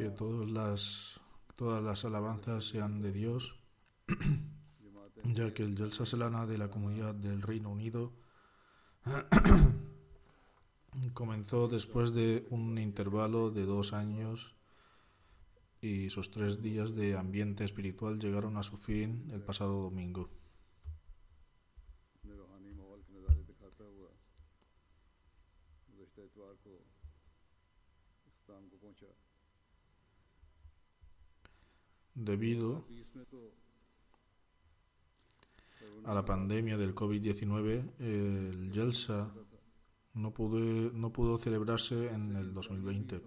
Que todas las, todas las alabanzas sean de Dios, ya que el Yelsa Selana de la Comunidad del Reino Unido comenzó después de un intervalo de dos años y sus tres días de ambiente espiritual llegaron a su fin el pasado domingo. Debido a la pandemia del COVID-19, el Yelsa no pudo, no pudo celebrarse en el 2020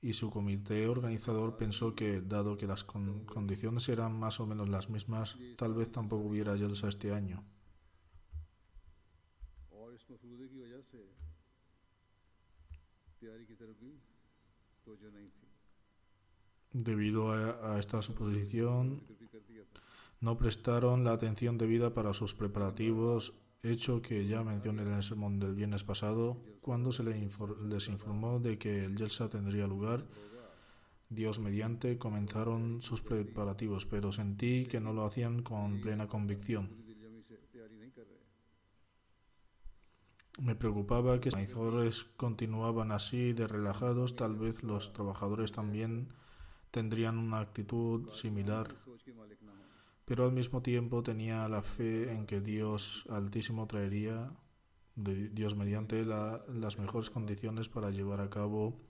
y su comité organizador pensó que, dado que las con- condiciones eran más o menos las mismas, tal vez tampoco hubiera Yelsa este año. Debido a, esta suposición, no prestaron la atención debida para sus preparativos, hecho que ya mencioné en el sermón del viernes pasado, cuando se les informó de que el Yelsa tendría lugar. Dios mediante comenzaron sus preparativos, pero sentí que no lo hacían con plena convicción. Me preocupaba que los organizadores continuaban así de relajados, tal vez los trabajadores también tendrían una actitud similar, pero al mismo tiempo tenía la fe en que Dios Altísimo traería, de Dios mediante, las mejores condiciones para llevar a cabo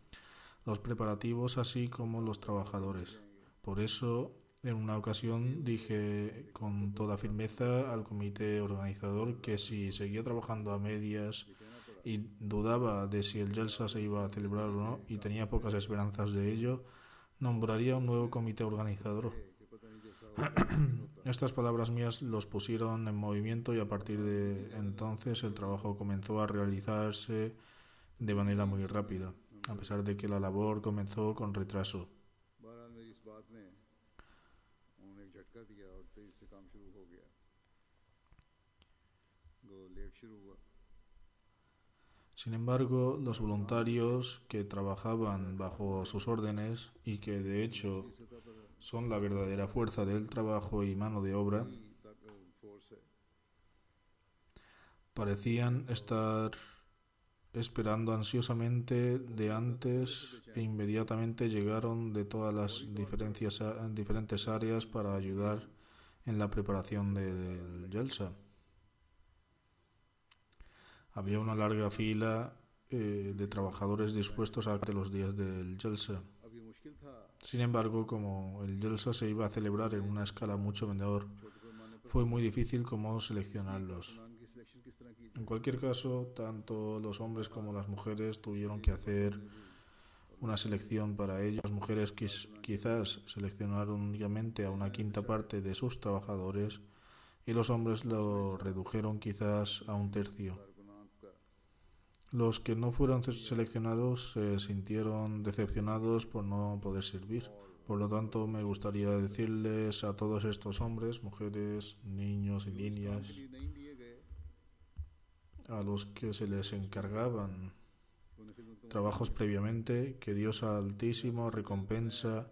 los preparativos así como los trabajadores. Por eso, en una ocasión dije con toda firmeza al comité organizador que si seguía trabajando a medias y dudaba de si el Jalsa se iba a celebrar o no y tenía pocas esperanzas de ello, nombraría un nuevo comité organizador. Estas palabras mías los pusieron en movimiento y a partir de entonces el trabajo comenzó a realizarse de manera muy rápida, a pesar de que la labor comenzó con retraso. Sin embargo, los voluntarios que trabajaban bajo sus órdenes y que de hecho son la verdadera fuerza del trabajo y mano de obra, parecían estar esperando ansiosamente de antes e inmediatamente llegaron de todas las diferentes áreas para ayudar en la preparación del Yelsa. Había una larga fila eh, de trabajadores dispuestos a los días del Jalsa. Sin embargo, como el Jalsa se iba a celebrar en una escala mucho menor, fue muy difícil cómo seleccionarlos. En cualquier caso, tanto los hombres como las mujeres tuvieron que hacer una selección para ellos. Las mujeres quizás seleccionaron únicamente a una quinta parte de sus trabajadores y los hombres lo redujeron quizás a un tercio. Los que no fueron seleccionados se sintieron decepcionados por no poder servir. Por lo tanto, me gustaría decirles a todos estos hombres, mujeres, niños y niñas, a los que se les encargaban trabajos previamente, que Dios Altísimo recompensa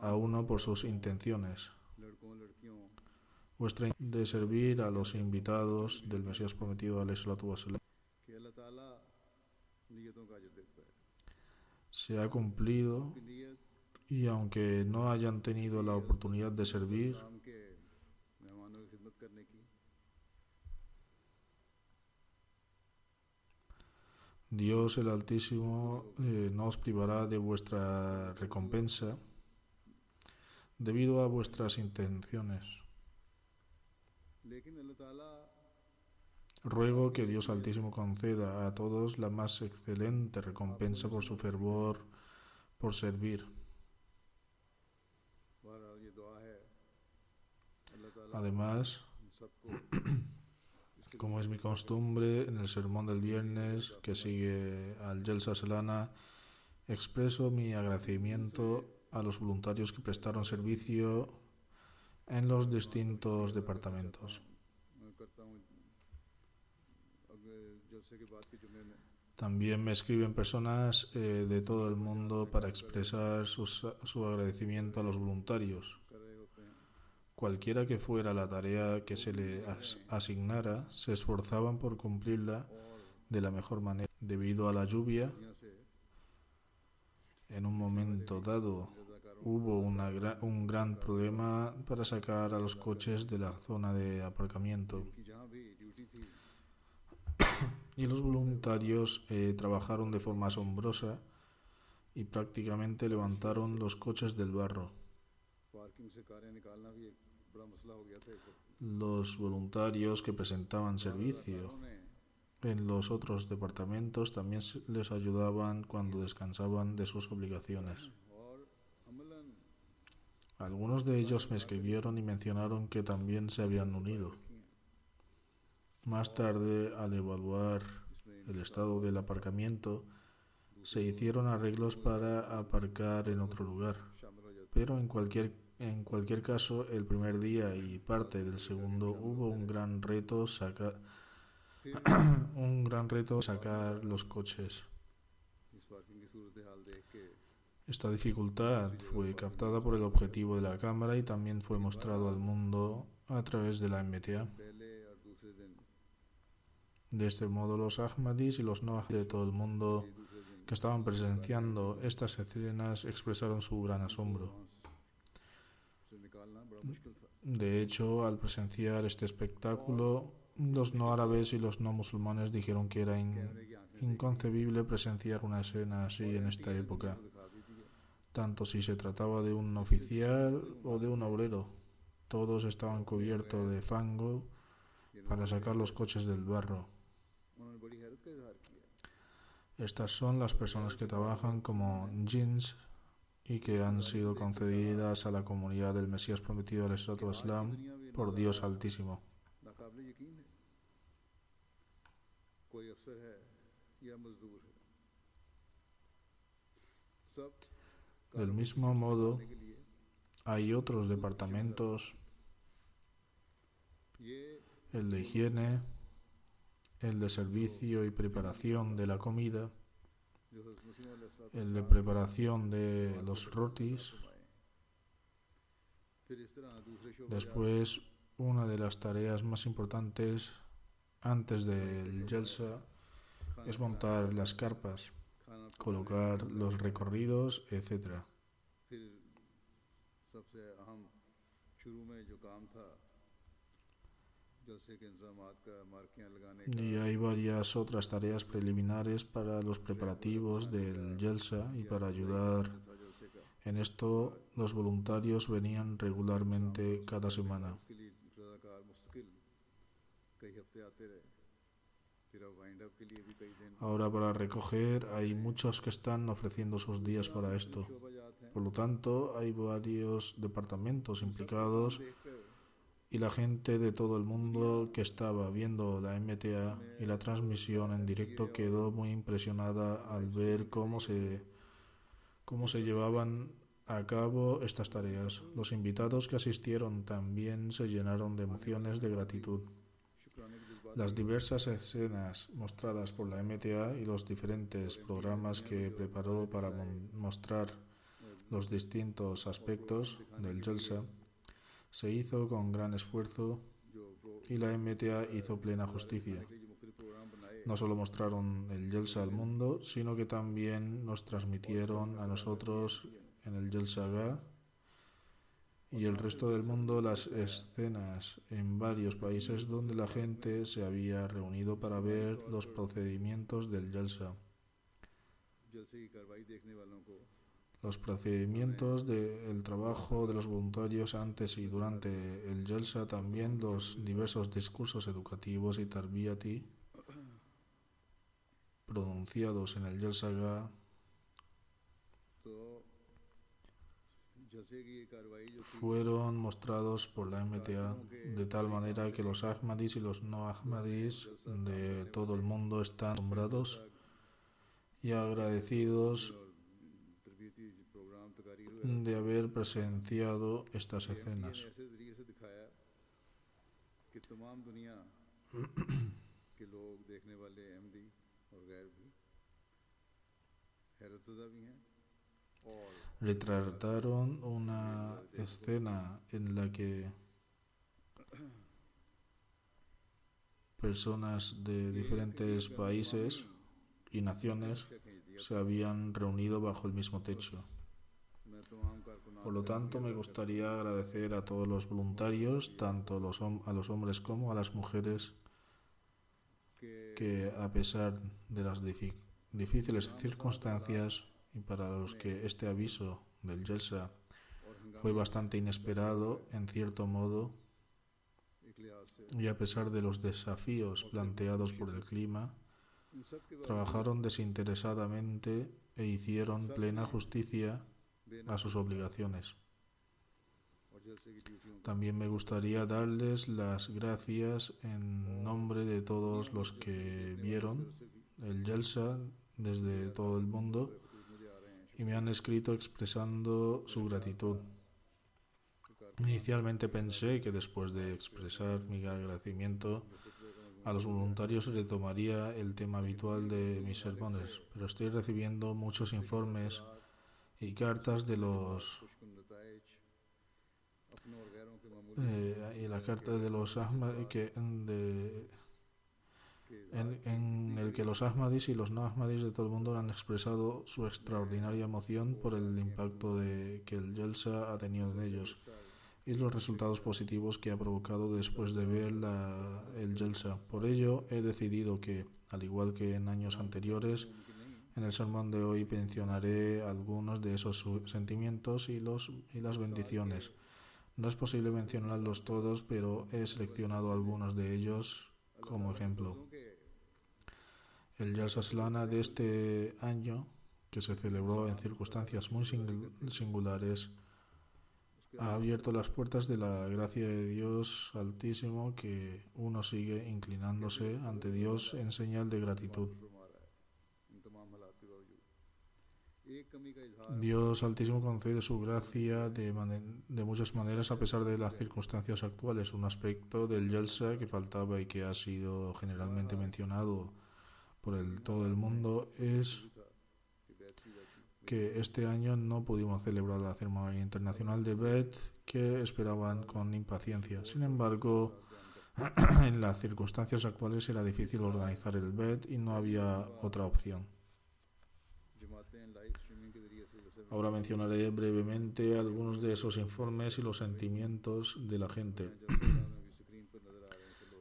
a uno por sus intenciones. Vuestra de servir a los invitados del Mesías prometido, al se ha cumplido y aunque no hayan tenido la oportunidad de servir, Dios el Altísimo eh, no os privará de vuestra recompensa debido a vuestras intenciones. Ruego que Dios Altísimo conceda a todos la más excelente recompensa por su fervor, por servir. Además, como es mi costumbre, en el sermón del viernes que sigue al Yelsa Selana, expreso mi agradecimiento a los voluntarios que prestaron servicio en los distintos departamentos. También me escriben personas eh, de todo el mundo para expresar su agradecimiento a los voluntarios. Cualquiera que fuera la tarea que se le asignara, se esforzaban por cumplirla de la mejor manera. Debido a la lluvia, en un momento dado hubo un gran problema para sacar a los coches de la zona de aparcamiento y los voluntarios eh, trabajaron de forma asombrosa y prácticamente levantaron los coches del barro. Los voluntarios que presentaban servicio en los otros departamentos también les ayudaban cuando descansaban de sus obligaciones. Algunos de ellos me escribieron y mencionaron que también se habían unido. Más tarde, al evaluar el estado del aparcamiento, se hicieron arreglos para aparcar en otro lugar. Pero en cualquier, en cualquier caso, el primer día y parte del segundo hubo un gran reto sacar un gran reto sacar los coches. Esta dificultad fue captada por el objetivo de la cámara y también fue mostrado al mundo a través de la MTA. De este modo, los Ahmadis y los no de todo el mundo que estaban presenciando estas escenas expresaron su gran asombro. De hecho, al presenciar este espectáculo, los no árabes y los no musulmanes dijeron que era inconcebible presenciar una escena así en esta época, tanto si se trataba de un oficial o de un obrero. Todos estaban cubiertos de fango para sacar los coches del barro. Estas son las personas que trabajan como jinns y que han sido concedidas a la comunidad del Mesías prometido al Estado Islam por Dios Altísimo. Del mismo modo, hay otros departamentos, el de higiene, el de servicio y preparación de la comida, el de preparación de los rotis. Después, una de las tareas más importantes antes del Jalsa es montar las carpas, colocar los recorridos, etc. Y hay varias otras tareas preliminares para los preparativos del Yelsa y para ayudar. En esto los voluntarios venían regularmente cada semana. Ahora para recoger hay muchos que están ofreciendo sus días para esto. Por lo tanto, hay varios departamentos implicados y la gente de todo el mundo que estaba viendo la MTA y la transmisión en directo quedó muy impresionada al ver cómo se, cómo se llevaban a cabo estas tareas. Los invitados que asistieron también se llenaron de emociones de gratitud. Las diversas escenas mostradas por la MTA y los diferentes programas que preparó para mostrar los distintos aspectos del Jelsa se hizo con gran esfuerzo y la MTA hizo plena justicia. No solo mostraron el Yelsa al mundo, sino que también nos transmitieron a nosotros en el Yelsa y el resto del mundo las escenas en varios países donde la gente se había reunido para ver los procedimientos del Yelsa. Los procedimientos del trabajo de los voluntarios antes y durante el Yelsa, también los diversos discursos educativos y tarbiyati pronunciados en el Yelsaga fueron mostrados por la MTA de tal manera que los Ahmadis y los no Ahmadis de todo el mundo están asombrados y agradecidos de haber presenciado estas escenas. Retrataron una escena en la que personas de diferentes países y naciones se habían reunido bajo el mismo techo. Por lo tanto, me gustaría agradecer a todos los voluntarios, tanto a los hombres como a las mujeres, que a pesar de las difíciles circunstancias y para los que este aviso del Yelsa fue bastante inesperado, en cierto modo, y a pesar de los desafíos planteados por el clima, trabajaron desinteresadamente e hicieron plena justicia a sus obligaciones. También me gustaría darles las gracias en nombre de todos los que vieron el Jalsa desde todo el mundo y me han escrito expresando su gratitud. Inicialmente pensé que después de expresar mi agradecimiento a los voluntarios retomaría el tema habitual de mis sermones, pero estoy recibiendo muchos informes y cartas de los eh, y la carta de los Ahmad que de, en, en, el que los Ahmadis y los no Ahmadis de todo el mundo han expresado su extraordinaria emoción por el impacto de, que el Yelsa ha tenido en ellos y los resultados positivos que ha provocado después de ver la, el Yelsa. Por ello, he decidido que, al igual que en años anteriores, en el sermón de hoy mencionaré algunos de esos sentimientos y, las bendiciones. No es posible mencionarlos todos, pero he seleccionado algunos de ellos como ejemplo. El Jalsa Slana de este año, que se celebró en circunstancias muy singul- singulares, ha abierto las puertas de la gracia de Dios Altísimo que uno sigue inclinándose ante Dios en señal de gratitud. Dios Altísimo concede su gracia de, muchas maneras a pesar de las circunstancias actuales, un aspecto del Yalsa que faltaba y que ha sido generalmente mencionado por todo el mundo es que este año no pudimos celebrar la ceremonia internacional de Bet que esperaban con impaciencia. Sin embargo, en las circunstancias actuales era difícil organizar el Bet y no había otra opción. Ahora mencionaré brevemente algunos de esos informes y los sentimientos de la gente.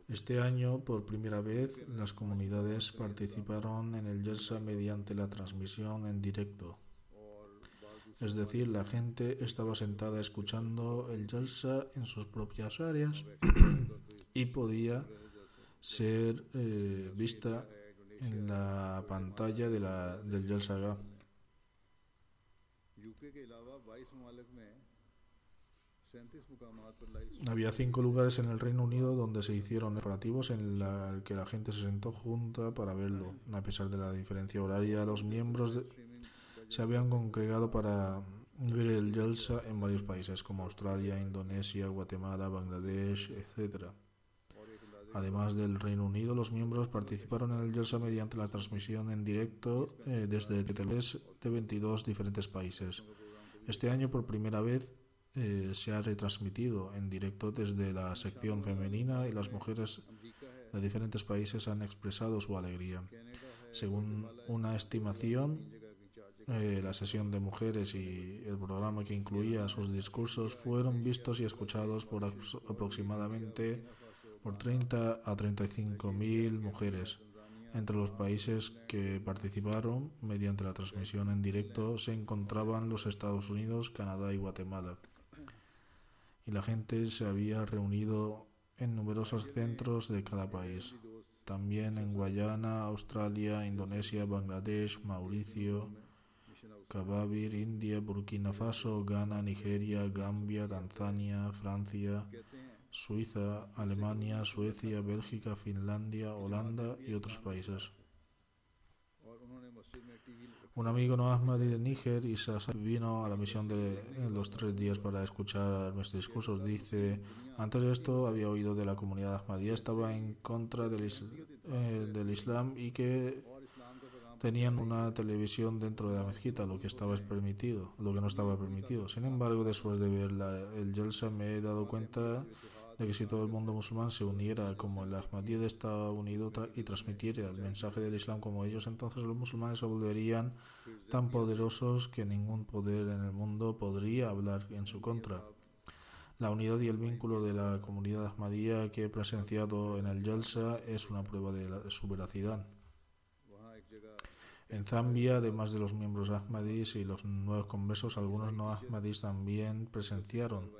Este año, por primera vez, las comunidades participaron en el Yelsa mediante la transmisión en directo. Es decir, la gente estaba sentada escuchando el Yelsa en sus propias áreas y podía ser eh, vista en la pantalla de la, del Yelsa había cinco lugares en el Reino Unido donde se hicieron preparativos en la que la gente se sentó junta para verlo. A pesar de la diferencia horaria, los miembros se habían congregado para ver el Jalsa en varios países como Australia, Indonesia, Guatemala, Bangladesh, etc. Además del Reino Unido, los miembros participaron en el Jalsa mediante la transmisión en directo eh, desde TTVs de 22 diferentes países. Este año, por primera vez, eh, se ha retransmitido en directo desde la sección femenina y las mujeres de diferentes países han expresado su alegría. Según una estimación, eh, la sesión de mujeres y el programa que incluía sus discursos fueron vistos y escuchados por apro- aproximadamente por 30 a 35 mil mujeres. Entre los países que participaron mediante la transmisión en directo se encontraban los Estados Unidos, Canadá y Guatemala. Y la gente se había reunido en numerosos centros de cada país. También en Guayana, Australia, Indonesia, Bangladesh, Mauricio, Kababir, India, Burkina Faso, Ghana, Nigeria, Gambia, Tanzania, Francia, Suiza, Alemania, Suecia, Bélgica, Finlandia, Holanda y otros países. Un amigo no Ahmadi de Níger, Isaac, vino a la misión de los tres días para escuchar mis discursos. Dice, antes de esto había oído de la comunidad Ahmadí, estaba en contra del, is eh, del Islam y que tenían una televisión dentro de la mezquita, lo que estaba permitido, lo que no estaba permitido. Sin embargo, después de ver el Yelsa me he dado cuenta de que si todo el mundo musulmán se uniera como el Ahmadiyya estaba unido tra y transmitiera el mensaje del Islam como ellos, entonces los musulmanes se volverían tan poderosos que ningún poder en el mundo podría hablar en su contra. La unidad y el vínculo de la comunidad Ahmadiyya que he presenciado en el Yalsa es una prueba de, su veracidad. En Zambia, además de los miembros Ahmadis y los nuevos conversos, algunos no Ahmadis también presenciaron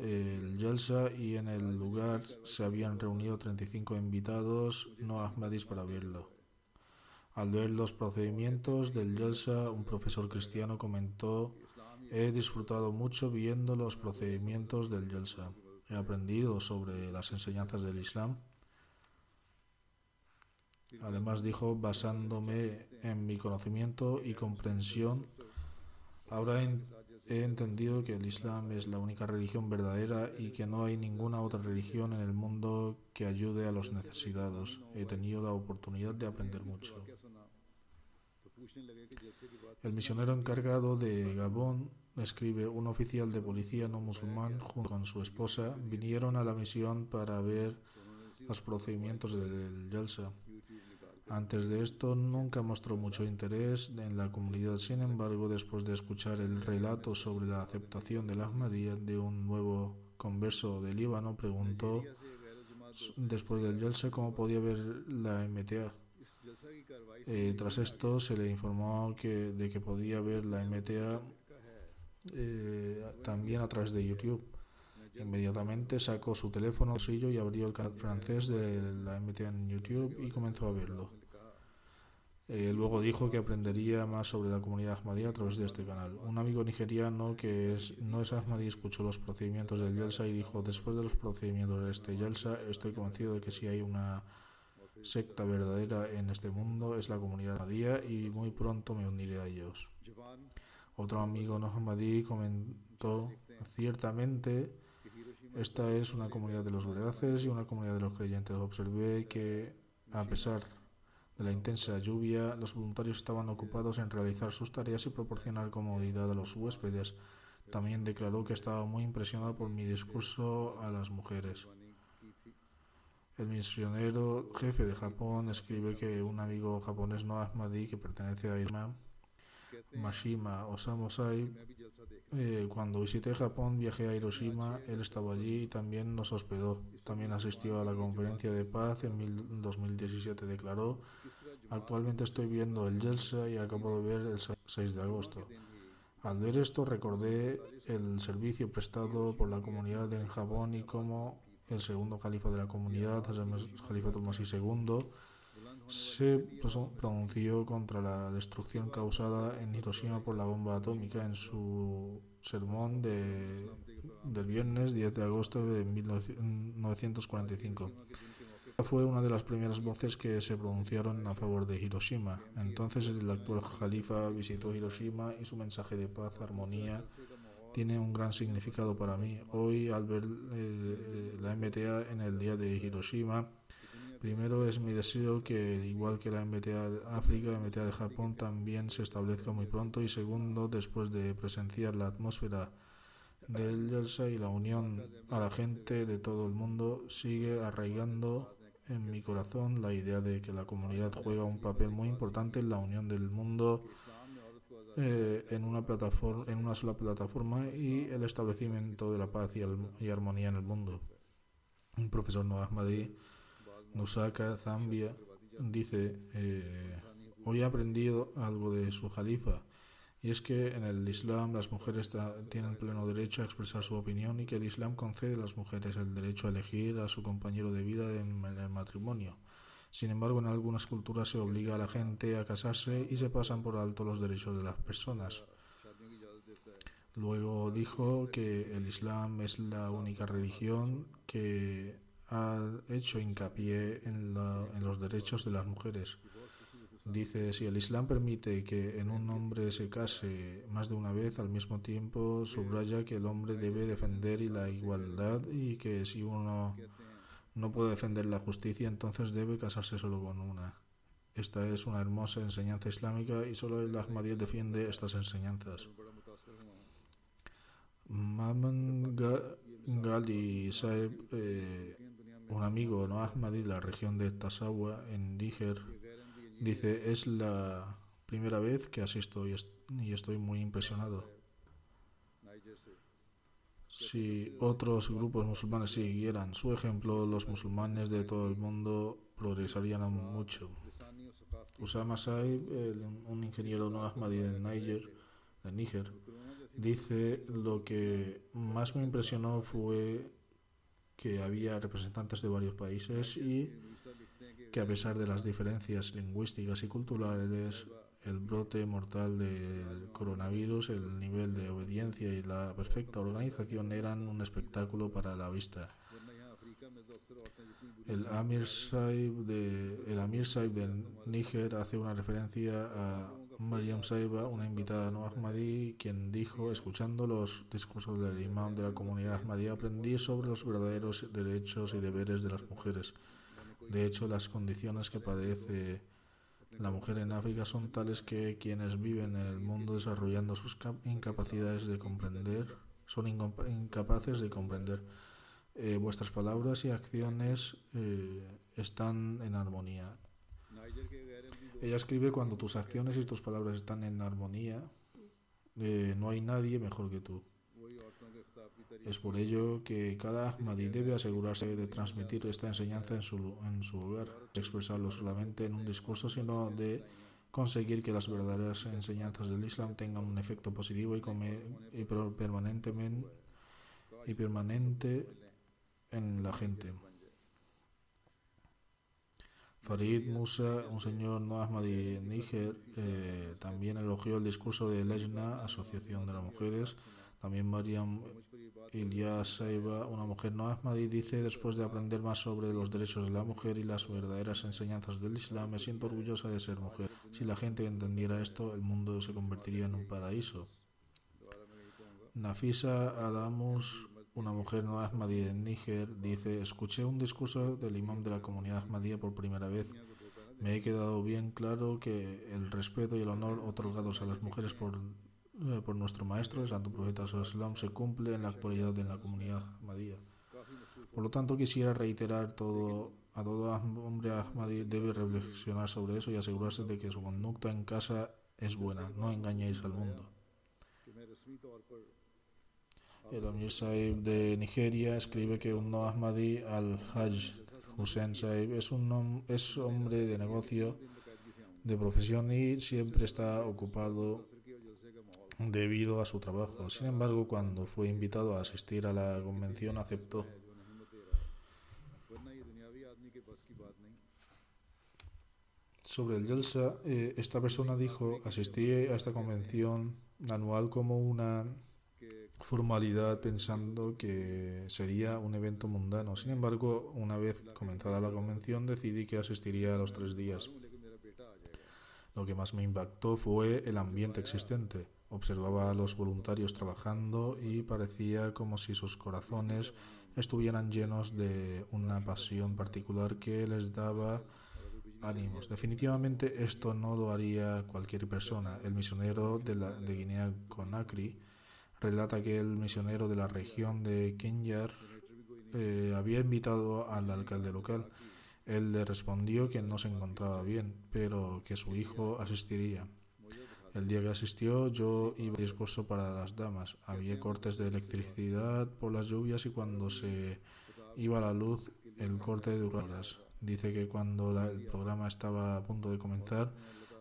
el Jalsa y en el lugar se habían reunido 35 invitados no Ahmadis para verlo. Al ver los procedimientos del Jalsa, un profesor cristiano comentó, he disfrutado mucho viendo los procedimientos del Jalsa. He aprendido sobre las enseñanzas del Islam. Además dijo, basándome en mi conocimiento y comprensión, ahora He entendido que el Islam es la única religión verdadera y que no hay ninguna otra religión en el mundo que ayude a los necesitados. He tenido la oportunidad de aprender mucho. El misionero encargado de Gabón escribe, un oficial de policía no musulmán junto con su esposa vinieron a la misión para ver los procedimientos del Yalsa. Antes de esto nunca mostró mucho interés en la comunidad, sin embargo, después de escuchar el relato sobre la aceptación de la Ahmadiyya de un nuevo converso de Líbano, preguntó después del Yalse cómo podía ver la MTA. Eh, tras esto se le informó que, de que podía ver la MTA eh, también a través de YouTube. Inmediatamente sacó su teléfono del y abrió el canal francés de la MTA en YouTube y comenzó a verlo. Eh, luego dijo que aprendería más sobre la comunidad ahmadí a través de este canal. Un amigo nigeriano que es, no es ahmadí escuchó los procedimientos del Yelsa y dijo, después de los procedimientos de este Yelsa, estoy convencido de que si hay una secta verdadera en este mundo es la comunidad ahmadía y muy pronto me uniré a ellos. Otro amigo no ahmadí comentó, ciertamente, esta es una comunidad de los veraces y una comunidad de los creyentes. Observé que, a pesar de la intensa lluvia, los voluntarios estaban ocupados en realizar sus tareas y proporcionar comodidad a los huéspedes. También declaró que estaba muy impresionado por mi discurso a las mujeres. El misionero jefe de Japón escribe que un amigo japonés no Ahmadi que pertenece a Irma, Mashima Osamu Sai, eh, cuando visité Japón viajé a Hiroshima, él estaba allí y también nos hospedó. También asistió a la conferencia de paz en 2017, declaró. Actualmente estoy viendo el Yelsa y acabo de ver el 6 de agosto. Al ver esto recordé el servicio prestado por la comunidad en Japón y cómo el segundo califa de la comunidad, Jalifa Tomás II, se pronunció contra la destrucción causada en Hiroshima por la bomba atómica en su sermón de, del viernes 10 de agosto de 1945. Fue una de las primeras voces que se pronunciaron a favor de Hiroshima. Entonces el actual califa visitó Hiroshima y su mensaje de paz, armonía, tiene un gran significado para mí. Hoy, al ver eh, la MTA en el día de Hiroshima, Primero es mi deseo que, igual que la MTA de África, la MTA de Japón también se establezca muy pronto. Y segundo, después de presenciar la atmósfera del Yelsa y la unión a la gente de todo el mundo, sigue arraigando en mi corazón la idea de que la comunidad juega un papel muy importante en la unión del mundo eh, en, una plataforma, en una sola plataforma y el establecimiento de la paz y, armonía en el mundo. Un profesor Noah Ahmadi Nusaka Zambia dice, eh, hoy he aprendido algo de su jalifa, y es que en el Islam las mujeres tienen pleno derecho a expresar su opinión y que el Islam concede a las mujeres el derecho a elegir a su compañero de vida en el matrimonio. Sin embargo, en algunas culturas se obliga a la gente a casarse y se pasan por alto los derechos de las personas. Luego dijo que el Islam es la única religión que ha hecho hincapié en, los derechos de las mujeres. Dice, si el Islam permite que en un hombre se case más de una vez, al mismo tiempo subraya que el hombre debe defender la igualdad y que si uno no puede defender la justicia, entonces debe casarse solo con una. Esta es una hermosa enseñanza islámica y solo el Ahmadiyya defiende estas enseñanzas. Maman Gali Saeb eh, un amigo no Ahmadi de la región de Tasawa, en Níger, dice, es la primera vez que asisto y, estoy muy impresionado. Si otros grupos musulmanes siguieran su ejemplo, los musulmanes de todo el mundo progresarían mucho. Usama Saib, un ingeniero no Ahmadi de Níger, dice, lo que más me impresionó fue que había representantes de varios países y que a pesar de las diferencias lingüísticas y culturales, el brote mortal del coronavirus, el nivel de obediencia y la perfecta organización eran un espectáculo para la vista. El Amir Saib de, el Amir Saib de Níger hace una referencia a Mariam Saiba, una invitada no Ahmadi, quien dijo, escuchando los discursos del imam de la comunidad Ahmadi, aprendí sobre los verdaderos derechos y deberes de las mujeres. De hecho, las condiciones que padece la mujer en África son tales que quienes viven en el mundo desarrollando sus incapacidades de comprender, son incapaces de comprender. Eh, vuestras palabras y acciones eh, están en armonía. Ella escribe cuando tus acciones y tus palabras están en armonía, eh, no hay nadie mejor que tú. Es por ello que cada Ahmadi debe asegurarse de transmitir esta enseñanza en su, en su hogar, expresarlo solamente en un discurso, sino de conseguir que las verdaderas enseñanzas del Islam tengan un efecto positivo y, y y permanente en la gente. Farid Musa, un señor no Ahmadi Níger, eh, también elogió el discurso de Lejna, Asociación de las Mujeres. También Mariam Ilyas Saiba, una mujer no Ahmadi, dice: Después de aprender más sobre los derechos de la mujer y las verdaderas enseñanzas del Islam, me siento orgullosa de ser mujer. Si la gente entendiera esto, el mundo se convertiría en un paraíso. Nafisa Adamus, una mujer no Ahmadí en Níger dice, escuché un discurso del imam de la comunidad Ahmadía por primera vez. Me he quedado bien claro que el respeto y el honor otorgados a las mujeres por, eh, por nuestro maestro, el santo profeta Islam, se cumple en la actualidad en la comunidad Ahmadía. Por lo tanto, quisiera reiterar todo a todo hombre Ahmadí debe reflexionar sobre eso y asegurarse de que su conducta en casa es buena. No engañéis al mundo. El Amir Saib de Nigeria escribe que un no Ahmadi al-Hajj Hussein Saib es un es hombre de negocio, de profesión y siempre está ocupado debido a su trabajo. Sin embargo, cuando fue invitado a asistir a la convención, aceptó. Sobre el Yelsa, eh, esta persona dijo, asistí a esta convención anual como una formalidad pensando que sería un evento mundano. Sin embargo, una vez comenzada la convención, decidí que asistiría a los tres días. Lo que más me impactó fue el ambiente existente. Observaba a los voluntarios trabajando y parecía como si sus corazones estuvieran llenos de una pasión particular que les daba ánimos. Definitivamente esto no lo haría cualquier persona. El misionero de, la, de Guinea Conakry relata que el misionero de la región de Kenyar eh, había invitado al alcalde local. Él le respondió que no se encontraba bien, pero que su hijo asistiría. El día que asistió yo iba a discurso para las damas. Había cortes de electricidad por las lluvias y cuando se iba la luz el corte duró horas. Dice que cuando el programa estaba a punto de comenzar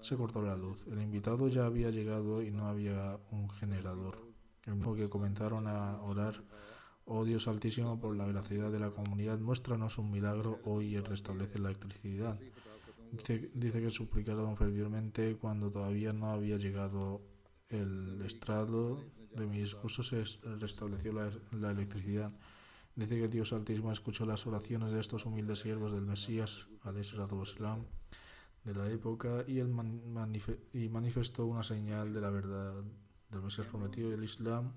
se cortó la luz. El invitado ya había llegado y no había un generador. Que comenzaron a orar, oh Dios altísimo, por la veracidad de la comunidad, muéstranos un milagro hoy y restablece la electricidad. Dice, dice que suplicaron fervientemente cuando todavía no había llegado el estrado de mi discurso, se restableció la, la electricidad. Dice que Dios Altísimo escuchó las oraciones de estos humildes siervos del Mesías, Islam, de la época y, él y manifestó una señal de la verdad del Mesías prometido del Islam,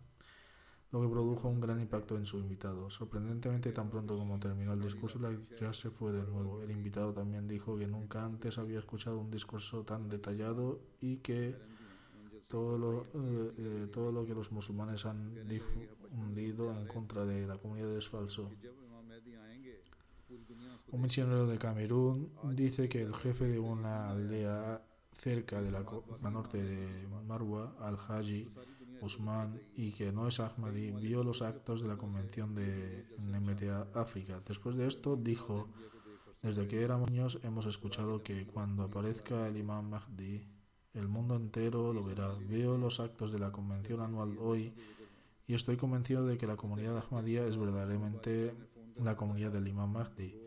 lo que produjo un gran impacto en su invitado. Sorprendentemente, tan pronto como terminó el discurso, la ya se fue de nuevo. El invitado también dijo que nunca antes había escuchado un discurso tan detallado y que todo lo, eh, eh, todo lo que los musulmanes han difundido en contra de la comunidad es falso. Un misionero de Camerún dice que el jefe de una aldea cerca de la norte de Marwa, al-Haji Usman, y que no es Ahmadi, vio los actos de la convención de NMTA África. Después de esto dijo, desde que éramos niños hemos escuchado que cuando aparezca el imam Mahdi, el mundo entero lo verá. Veo los actos de la convención anual hoy y estoy convencido de que la comunidad Ahmadía es verdaderamente la comunidad del imam Mahdi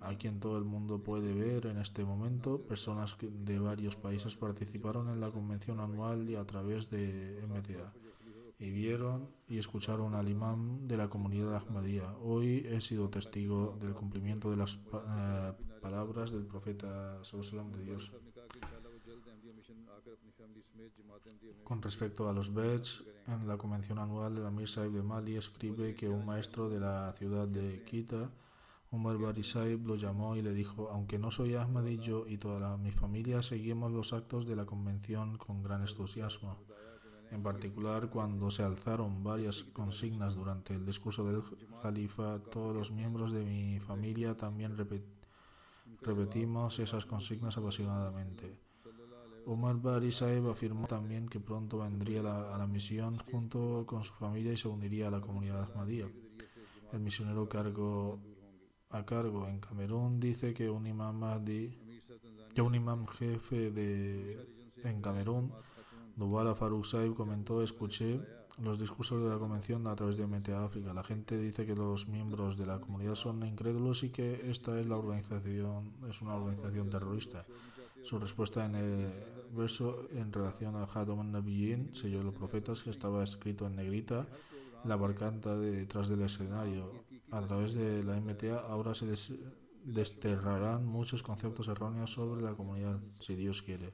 a quien todo el mundo puede ver en este momento. Personas de varios países participaron en la convención anual y a través de MTA y vieron y escucharon al imán de la comunidad Ahmadía. Hoy he sido testigo del cumplimiento de las eh, palabras del profeta de Dios. Con respecto a los Beds, en la convención anual, el Amir Saib de Mali escribe que un maestro de la ciudad de Quita Umar Barisaib lo llamó y le dijo, aunque no soy Ahmadi, yo y toda mi familia seguimos los actos de la convención con gran entusiasmo. En particular, cuando se alzaron varias consignas durante el discurso del Jalifa, todos los miembros de mi familia también repetimos esas consignas apasionadamente. Umar Barisaib afirmó también que pronto vendría a la misión junto con su familia y se uniría a la comunidad Ahmadía. El misionero cargo a cargo en Camerún dice que un imam que un imam jefe de en Camerún, Dubala Farouk Saib comentó, escuché los discursos de la convención a través de MTA África. La gente dice que los miembros de la comunidad son incrédulos y que esta es la organización, es una organización terrorista. Su respuesta en el verso en relación a Hadom Nabiyin, sello de los profetas, que estaba escrito en negrita, la barcanta detrás del escenario a través de la MTA ahora se desterrarán muchos conceptos erróneos sobre la comunidad, si Dios quiere.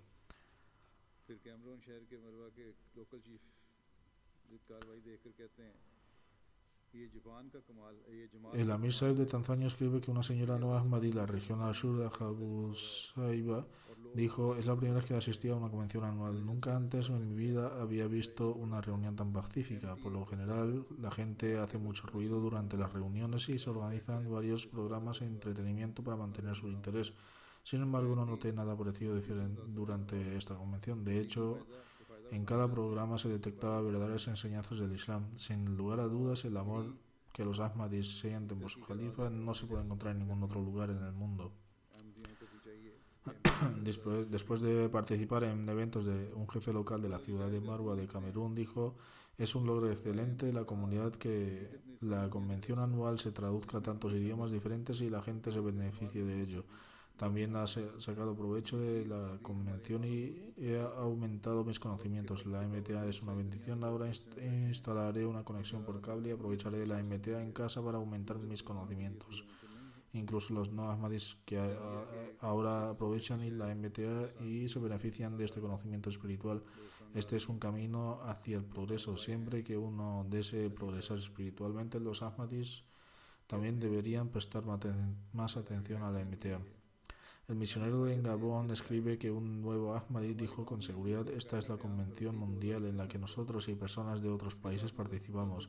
El Amir Saib de Tanzania escribe que una señora no Ahmadi, la región al sur de Abu Saiba, dijo, es la primera vez que asistía a una convención anual. Nunca antes en mi vida había visto una reunión tan pacífica. Por lo general, la gente hace mucho ruido durante las reuniones y se organizan varios programas de entretenimiento para mantener su interés. Sin embargo, no noté nada parecido durante esta convención. De hecho, en cada programa se detectaba verdaderas enseñanzas del Islam. Sin lugar a dudas, el amor que los Ahmadis sienten por su califa no se puede encontrar en ningún otro lugar en el mundo. Después, de participar en eventos de un jefe local de la ciudad de Marwa de Camerún, dijo, es un logro excelente la comunidad que la convención anual se traduzca a tantos idiomas diferentes y la gente se beneficie de ello. También ha sacado provecho de la convención y he aumentado mis conocimientos. La MTA es una bendición. Ahora instalaré una conexión por cable y aprovecharé la MTA en casa para aumentar mis conocimientos. Incluso los no ahmadis que ahora aprovechan la MTA y se benefician de este conocimiento espiritual. Este es un camino hacia el progreso. Siempre que uno desee progresar espiritualmente, los ahmadis también deberían prestar más atención a la MTA. El misionero en Gabón escribe que un nuevo Ahmadi dijo con seguridad esta es la convención mundial en la que nosotros y personas de otros países participamos.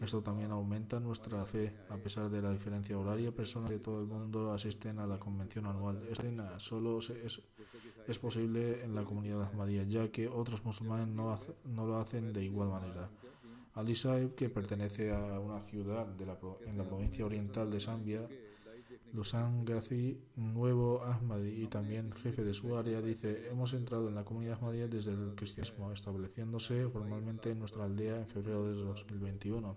Esto también aumenta nuestra fe. A pesar de la diferencia horaria, personas de todo el mundo asisten a la convención anual. Esto solo es, es posible en la comunidad ahmadía, ya que otros musulmanes no, no lo hacen de igual manera. Ali Saib, que pertenece a una ciudad en la provincia oriental de Zambia, Lusan Ghazi, nuevo Ahmadi y también jefe de su área, dice, hemos entrado en la comunidad Ahmadiyya desde el cristianismo, estableciéndose formalmente en nuestra aldea en febrero de 2021.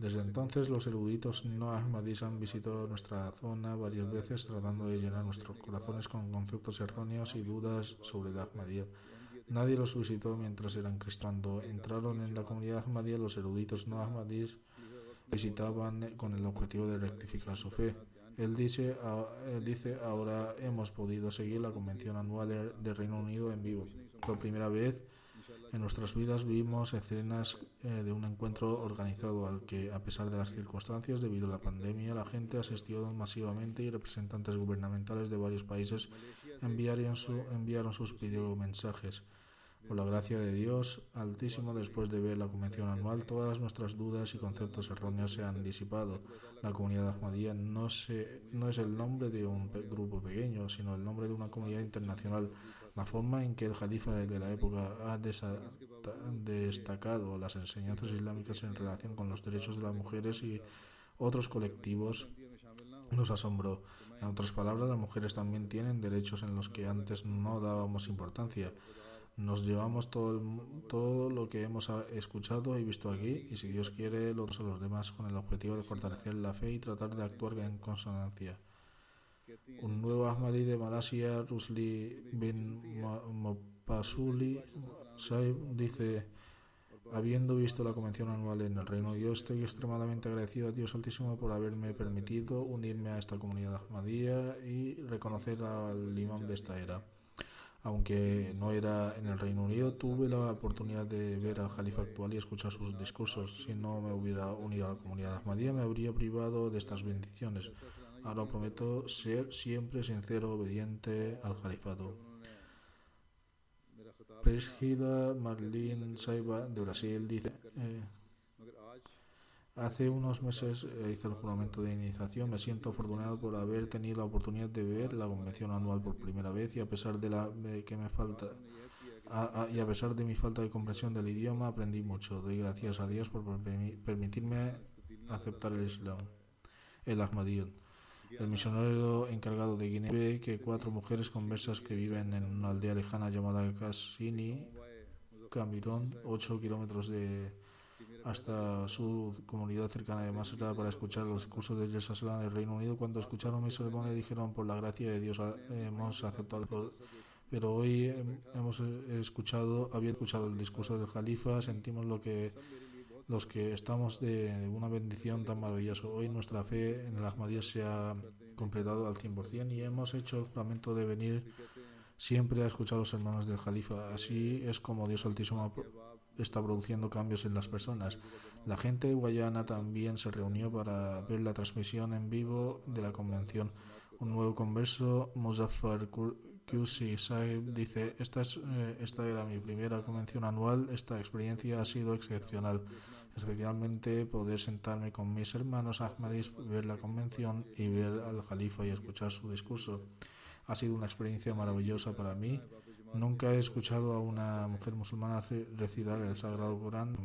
Desde entonces, los eruditos no Ahmadis han visitado nuestra zona varias veces tratando de llenar nuestros corazones con conceptos erróneos y dudas sobre la Ahmadiyya. Nadie los visitó mientras eran cristianos. Cuando entraron en la comunidad Ahmadiyya, los eruditos no Ahmadis visitaban con el objetivo de rectificar su fe. Él dice, dice ahora hemos podido seguir la convención anual de, Reino Unido en vivo. Por primera vez en nuestras vidas vimos escenas eh, de un encuentro organizado al que, a pesar de las circunstancias debido a la pandemia, la gente asistió masivamente y representantes gubernamentales de varios países enviaron, enviaron sus videomensajes. Por la gracia de Dios Altísimo, después de ver la convención anual, todas nuestras dudas y conceptos erróneos se han disipado. La comunidad Ahmadiyya no, se, no es el nombre de un grupo pequeño, sino el nombre de una comunidad internacional. La forma en que el Jalifa de la época ha destacado las enseñanzas islámicas en relación con los derechos de las mujeres y otros colectivos nos asombró. En otras palabras, las mujeres también tienen derechos en los que antes no dábamos importancia. Nos llevamos todo, todo lo que hemos escuchado y visto aquí y si Dios quiere lo a los demás con el objetivo de fortalecer la fe y tratar de actuar en consonancia. Un nuevo Ahmadi de Malasia, Rusli bin Mopasuli Saib, dice, habiendo visto la convención anual en el Reino, yo estoy extremadamente agradecido a Dios Altísimo por haberme permitido unirme a esta comunidad Ahmadía y reconocer al imam de esta era. Aunque no era en el Reino Unido, tuve la oportunidad de ver al Jalifa actual y escuchar sus discursos. Si no me hubiera unido a la comunidad Ahmadía, me habría privado de estas bendiciones. Ahora prometo ser siempre sincero, obediente al Jalifato. Presgida Marlene Saiba de Brasil dice. Eh, Hace unos meses eh, hice el juramento de iniciación. Me siento afortunado por haber tenido la oportunidad de ver la convención anual por primera vez y a pesar de la que me falta y a pesar de mi falta de comprensión del idioma aprendí mucho. Doy gracias a Dios por permitirme aceptar el Islam, el Ahmadiyyat. El misionero encargado de Guinea ve que cuatro mujeres conversas que viven en una aldea lejana llamada Cassini, Camirón, 8 kilómetros de hasta su comunidad cercana de Masra para escuchar los discursos de Jerusalén del Reino Unido. Cuando escucharon mi sermón dijeron, por la gracia de Dios hemos aceptado. Pero hoy hemos escuchado, había escuchado el discurso del Jalifa, sentimos lo que los que estamos de una bendición tan maravillosa. Hoy nuestra fe en el Ahmadiyya se ha completado al 100% y hemos hecho el juramento de venir siempre a escuchar a los hermanos del Jalifa. Así es como Dios Altísimo está produciendo cambios en las personas. La gente Guayana también se reunió para ver la transmisión en vivo de la convención. Un nuevo converso, Muzaffar Kusi Saib, dice, esta, es, eh, esta era mi primera convención anual, esta experiencia ha sido excepcional, especialmente poder sentarme con mis hermanos Ahmadis, ver la convención y ver al Jalifa y escuchar su discurso. Ha sido una experiencia maravillosa para mí Nunca he escuchado a una mujer musulmana recitar el Sagrado Corán.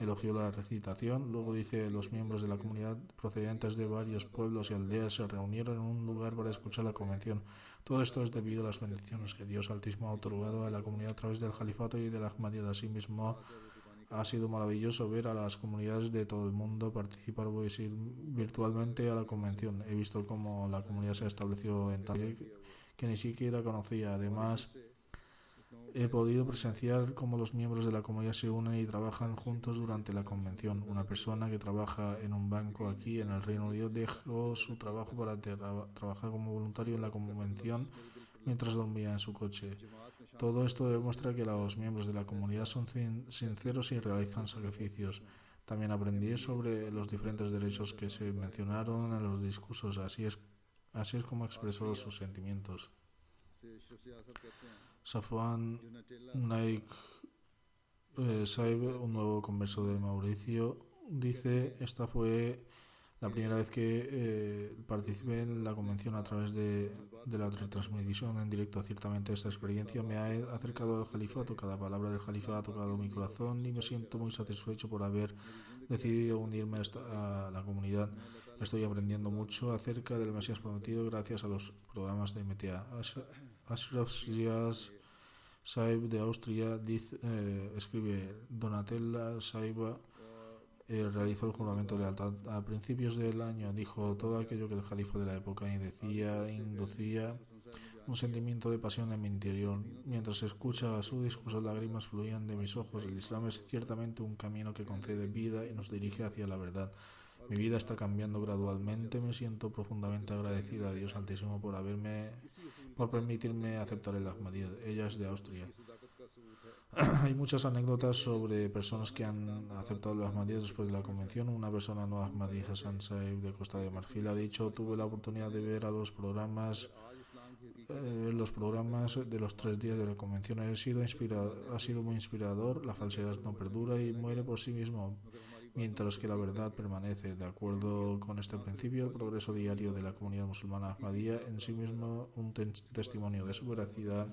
Elogió la recitación. Luego dice, los miembros de la comunidad procedentes de varios pueblos y aldeas se reunieron en un lugar para escuchar la convención. Todo esto es debido a las bendiciones que Dios Altísimo ha otorgado a la comunidad a través del califato y de la Ahmadiyya. Asimismo, Ha sido maravilloso ver a las comunidades de todo el mundo participar virtualmente a la convención. He visto cómo la comunidad se estableció en tal que ni siquiera conocía. Además, he podido presenciar cómo los miembros de la comunidad se unen y trabajan juntos durante la convención. Una persona que trabaja en un banco aquí en el Reino Unido dejó su trabajo para trabajar como voluntario en la convención mientras dormía en su coche. Todo esto demuestra que los miembros de la comunidad son sinceros y realizan sacrificios. También aprendí sobre los diferentes derechos que se mencionaron en los discursos. Así es, así es como expresó sus sentimientos. Safwan Naik eh, Saib, un nuevo converso de Mauricio, dice, esta fue la primera vez que eh, participé en la convención a través de, la retransmisión en directo. Ciertamente esta experiencia me ha acercado al califato. Cada palabra del califa ha tocado mi corazón y me siento muy satisfecho por haber decidido unirme a, la comunidad. Estoy aprendiendo mucho acerca del Mesías prometido gracias a los programas de MTA. Ashraf Saib de Austria dice, eh, escribe Donatella Saiba eh, realizó el juramento de lealtad. A principios del año dijo todo aquello que el califa de la época y decía, inducía un sentimiento de pasión en mi interior. Mientras escucha su discurso, lágrimas fluían de mis ojos. El Islam es ciertamente un camino que concede vida y nos dirige hacia la verdad. Mi vida está cambiando gradualmente. Me siento profundamente agradecida a Dios Altísimo por haberme, por permitirme aceptar el Ahmadiyya. Ella es de Austria. Hay muchas anécdotas sobre personas que han aceptado los Ahmadíes después de la convención. Una persona no Ahmadí, Hassan Saib de Costa de Marfil, ha dicho: Tuve la oportunidad de ver a los programas. Eh, los programas de los tres días de la convención ha sido, ha sido muy inspirador. La falsedad no perdura y muere por sí mismo, mientras que la verdad permanece. De acuerdo con este principio, el progreso diario de la comunidad musulmana Ahmadía en sí mismo un testimonio de su veracidad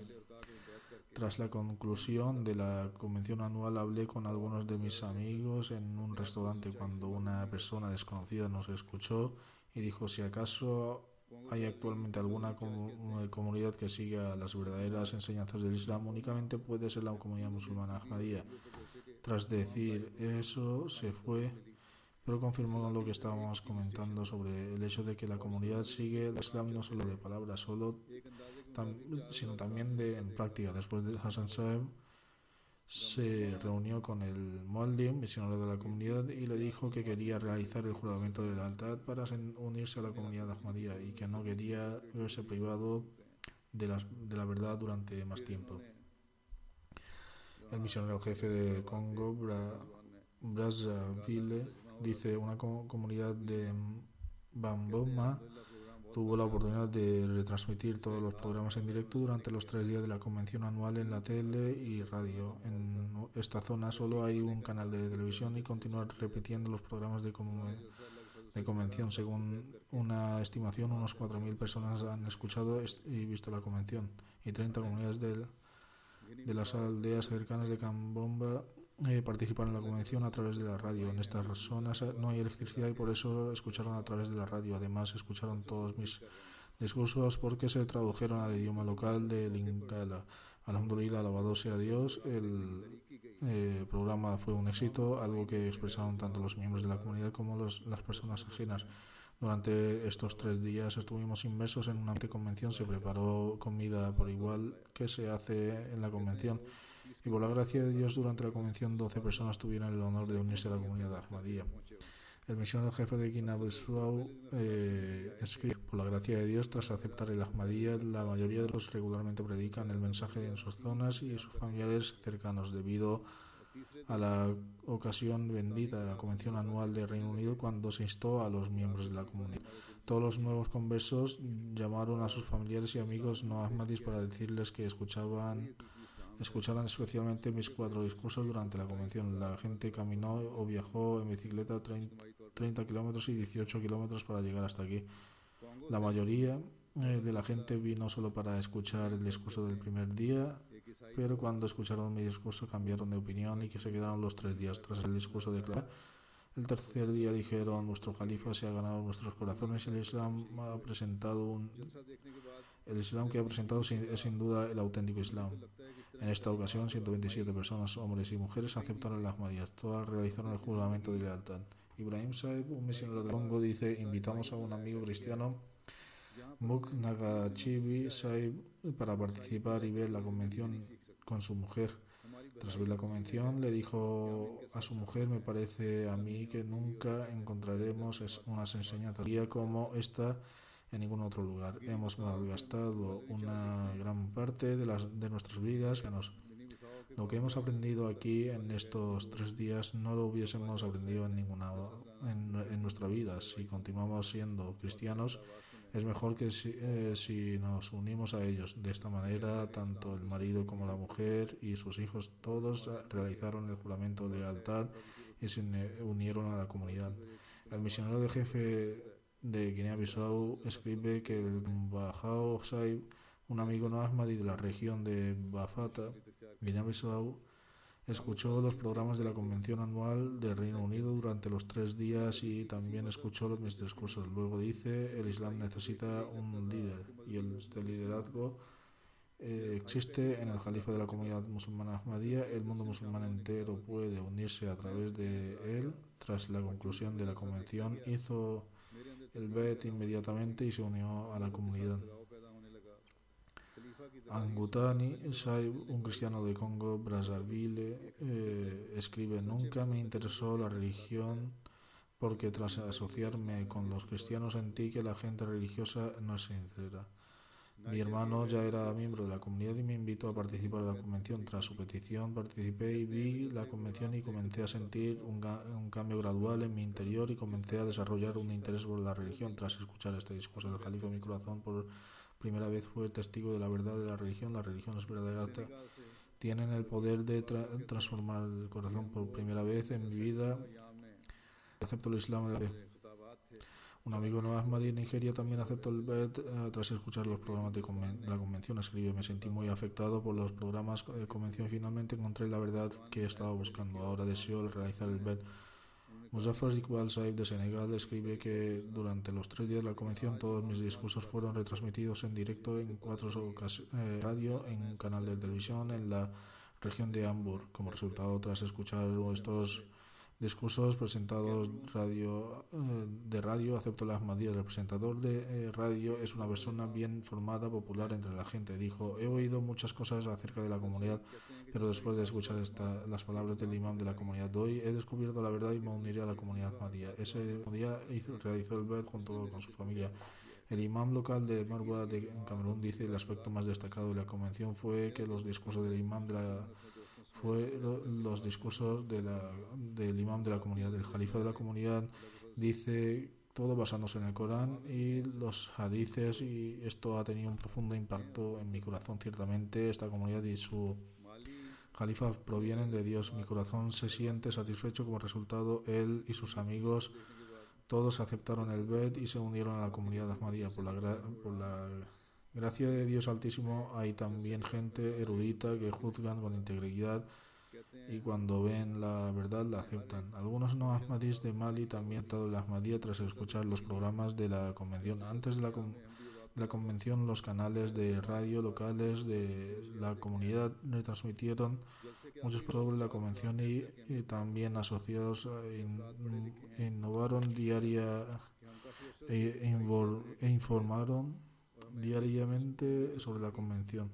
tras la conclusión de la convención anual hablé con algunos de mis amigos en un restaurante cuando una persona desconocida nos escuchó y dijo si acaso hay actualmente alguna comunidad que siga las verdaderas enseñanzas del Islam, únicamente puede ser la comunidad musulmana Ahmadía. Tras decir eso, se fue, pero confirmó lo que estábamos comentando sobre el hecho de que la comunidad sigue el Islam no solo de palabras, solo sino también de, en práctica. Después de Hassan Saeb se reunió con el Muallim, misionero de la comunidad, y le dijo que quería realizar el juramento de lealtad para unirse a la comunidad Ahmadía y que no quería verse privado de, la verdad durante más tiempo. El misionero jefe de Congo, Bra Brazzaville, dice una comunidad de Bamboma tuvo la oportunidad de retransmitir todos los programas en directo durante los tres días de la convención anual en la tele y radio. En esta zona solo hay un canal de televisión y continuar repitiendo los programas de, convención. Según una estimación, unos 4.000 personas han escuchado y visto la convención y 30 comunidades de, de las aldeas cercanas de Cambomba eh, participaron en la convención a través de la radio. En estas zonas eh, no hay electricidad y por eso escucharon a través de la radio. Además, escucharon todos mis discursos porque se tradujeron al idioma local de Lingala. Alhamdulillah, alabado sea Dios. El eh, programa fue un éxito, algo que expresaron tanto los miembros de la comunidad como los, las personas ajenas. Durante estos tres días estuvimos inmersos en una convención. Se preparó comida por igual que se hace en la convención y por la gracia de Dios durante la convención 12 personas tuvieron el honor de unirse a la comunidad de Ahmadiyya. El misionero jefe de Guinea-Bissau eh, escribe, por la gracia de Dios, tras aceptar el Ahmadiyya, la mayoría de los regularmente predican el mensaje en sus zonas y sus familiares cercanos, debido a la ocasión bendita de la Convención Anual de Reino Unido cuando se instó a los miembros de la comunidad. Todos los nuevos conversos llamaron a sus familiares y amigos no ahmadis para decirles que escuchaban escucharon especialmente mis cuatro discursos durante la convención. La gente caminó o viajó en bicicleta 30 kilómetros y 18 kilómetros para llegar hasta aquí. La mayoría eh, de la gente vino solo para escuchar el discurso del primer día, pero cuando escucharon mi discurso cambiaron de opinión y que se quedaron los tres días tras el discurso de Clara. El tercer día dijeron, nuestro califa se ha ganado nuestros corazones el Islam ha presentado un... El Islam que ha presentado es sin duda el auténtico Islam. En esta ocasión, 127 personas, hombres y mujeres, aceptaron las Ahmadías. Todas realizaron el juramento de lealtad. Ibrahim Saib, un misionero de Congo, dice, invitamos a un amigo cristiano, Muk Nagachibi Saib, para participar y ver la convención con su mujer. Tras ver la convención, le dijo a su mujer, me parece a mí que nunca encontraremos unas enseñanzas como esta en ningún otro lugar. Hemos malgastado una gran parte de, las, de nuestras vidas. lo que hemos aprendido aquí en estos tres días no lo hubiésemos aprendido en ninguna en, en nuestra vida. Si continuamos siendo cristianos, es mejor que si, eh, si, nos unimos a ellos. De esta manera, tanto el marido como la mujer y sus hijos, todos realizaron el juramento de lealtad y se unieron a la comunidad. El misionero de jefe de Guinea-Bissau escribe que el Bajao Saib, un amigo no Ahmadi de la región de Bafata, Guinea-Bissau, Escuchó los programas de la Convención Anual del Reino Unido durante los tres días y también escuchó mis discursos. Luego dice, el Islam necesita un líder y el, este liderazgo eh, existe en el Jalifa de la comunidad musulmana Ahmadía. El mundo musulmán entero puede unirse a través de él. Tras la conclusión de la convención, hizo el BET inmediatamente y se unió a la comunidad. Angutani Saib, un cristiano de Congo, Brazzaville, eh, escribe, nunca me interesó la religión porque tras asociarme con los cristianos sentí que la gente religiosa no es sincera. Mi hermano ya era miembro de la comunidad y me invitó a participar en la convención. Tras su petición participé y vi la convención y comencé a sentir un, cambio gradual en mi interior y comencé a desarrollar un interés por la religión. Tras escuchar este discurso del califa mi corazón por primera vez fue testigo de la verdad de la religión. La religión es verdadera. Tienen el poder de transformar el corazón por primera vez en mi vida. Acepto el Islam. Un amigo no Ahmadi en Nigeria también aceptó el BED eh, tras escuchar los programas de, la convención. Escribe, me sentí muy afectado por los programas de convención y finalmente encontré la verdad que estaba buscando. Ahora deseo realizar el BED Muzaffar Iqbal Saib de Senegal escribe que durante los tres días de la convención todos mis discursos fueron retransmitidos en directo en cuatro eh, radio, en un canal de televisión en la región de Hamburg. Como resultado, tras escuchar estos discursos presentados radio, eh, de radio, acepto la Ahmadía. El presentador de eh, radio es una persona bien formada, popular entre la gente. Dijo, he oído muchas cosas acerca de la comunidad, pero después de escuchar esta, las palabras del imán de la comunidad de hoy, he descubierto la verdad y me uniré a la comunidad Ahmadía. Ese día realizó el BED junto con su familia. El imán local de Marwa de Camerún dice el aspecto más destacado de la convención fue que los discursos del imán de la fue los discursos de la, del imam de la comunidad, del jalifa de la comunidad, dice todo basándose en el Corán y los hadices y esto ha tenido un profundo impacto en mi corazón ciertamente esta comunidad y su jalifa provienen de Dios mi corazón se siente satisfecho como resultado él y sus amigos todos aceptaron el BED y se unieron a la comunidad Ahmadiyya por la, por la Gracias de Dios Altísimo hay también gente erudita que juzgan con integridad y cuando ven la verdad la aceptan. Algunos no ahmadis de Mali también todo la Ahmadía tras escuchar los programas de la convención. Antes de la, la convención los canales de radio locales de la comunidad retransmitieron muchos sobre la convención y, también asociados innovaron diaria e, e informaron diariamente sobre la convención.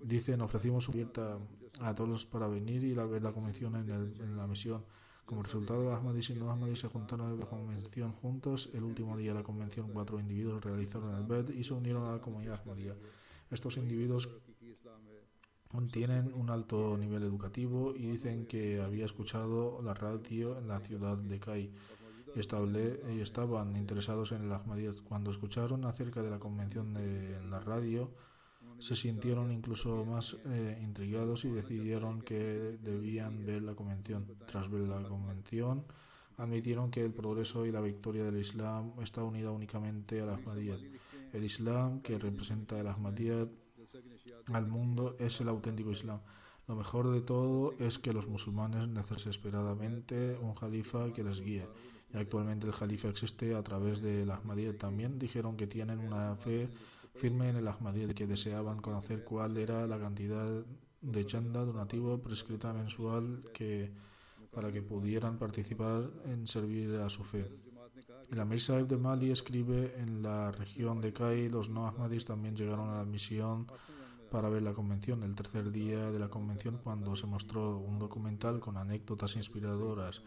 Dicen, ofrecimos abierta a todos para venir y ver la convención en, el, en la misión. Como resultado, Ahmadis y no Ahmadis se juntaron en la convención juntos. El último día de la convención, cuatro individuos realizaron el BED y se unieron a la comunidad Ahmadía. Estos individuos tienen un alto nivel educativo y dicen que había escuchado la radio en la ciudad de Cai y estaban interesados en el Ahmadiyya. Cuando escucharon acerca de la convención de la radio, se sintieron incluso más eh, intrigados y decidieron que debían ver la convención. Tras ver la convención, admitieron que el progreso y la victoria del Islam está unida únicamente al Ahmadiyya. El Islam que representa el Ahmadiyya al mundo es el auténtico Islam. Lo mejor de todo es que los musulmanes necesitan desesperadamente un califa que les guíe. Y actualmente el califa existe a través del Ahmadiyya. También dijeron que tienen una fe firme en el Ahmadiyya, que deseaban conocer cuál era la cantidad de chanda donativo prescrita mensual que para que pudieran participar en servir a su fe. El Amir Sahib de Mali escribe en la región de Kai, los no Ahmadis también llegaron a la misión para ver la convención. El tercer día de la convención, cuando se mostró un documental con anécdotas inspiradoras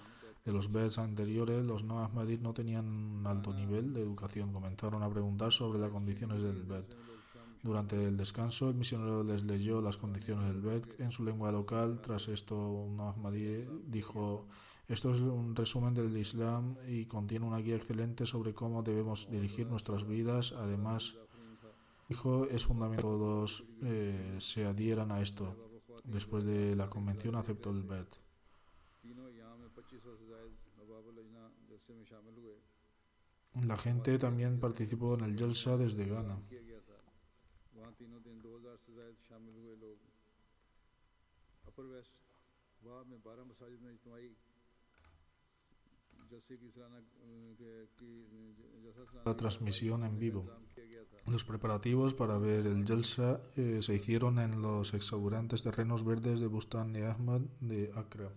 de los Beds anteriores, los no Ahmadis no tenían un alto nivel de educación. Comenzaron a preguntar sobre las condiciones del Bed. Durante el descanso, el misionero les leyó las condiciones del Bed en su lengua local. Tras esto, un Ahmadi dijo esto es un resumen del Islam y contiene una guía excelente sobre cómo debemos dirigir nuestras vidas. Además, dijo, es fundamental que todos eh, se adhieran a esto. Después de la convención aceptó el BED. La gente también participó en el Jalsa desde Ghana. La transmisión en vivo. Los preparativos para ver el Jalsa eh, se hicieron en los exuberantes terrenos verdes de Bustan y Ahmad de Accra.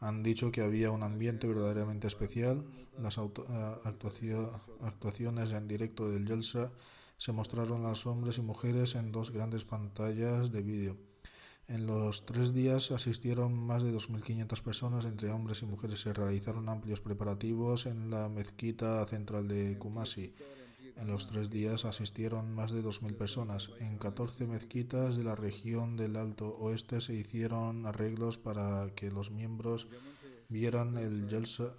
Han dicho que había un ambiente verdaderamente especial. Las eh, actuaciones en directo del Jalsa se mostraron a los hombres y mujeres en dos grandes pantallas de vídeo. En los tres días asistieron más de 2.500 personas, entre hombres y mujeres. Se realizaron amplios preparativos en la mezquita central de Kumasi. En los tres días asistieron más de 2.000 personas. En 14 mezquitas de la región del Alto Oeste se hicieron arreglos para que los miembros vieran el Yelsa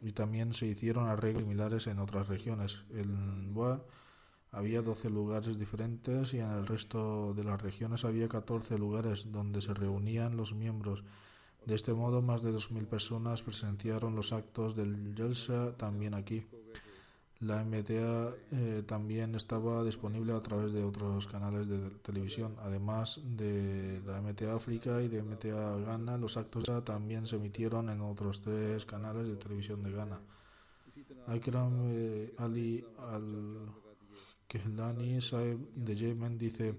y también se hicieron arreglos similares en otras regiones. En Boa había 12 lugares diferentes y en el resto de las regiones había 14 lugares donde se reunían los miembros. De este modo, más de 2.000 personas presenciaron los actos del Yelsa también aquí. La MTA eh, también estaba disponible a través de otros canales de televisión. Además de la MTA África y de MTA Ghana, los actos también se emitieron en otros tres canales de televisión de Ghana. Akram eh, Ali al-Kehlani Saeb de Yemen dice,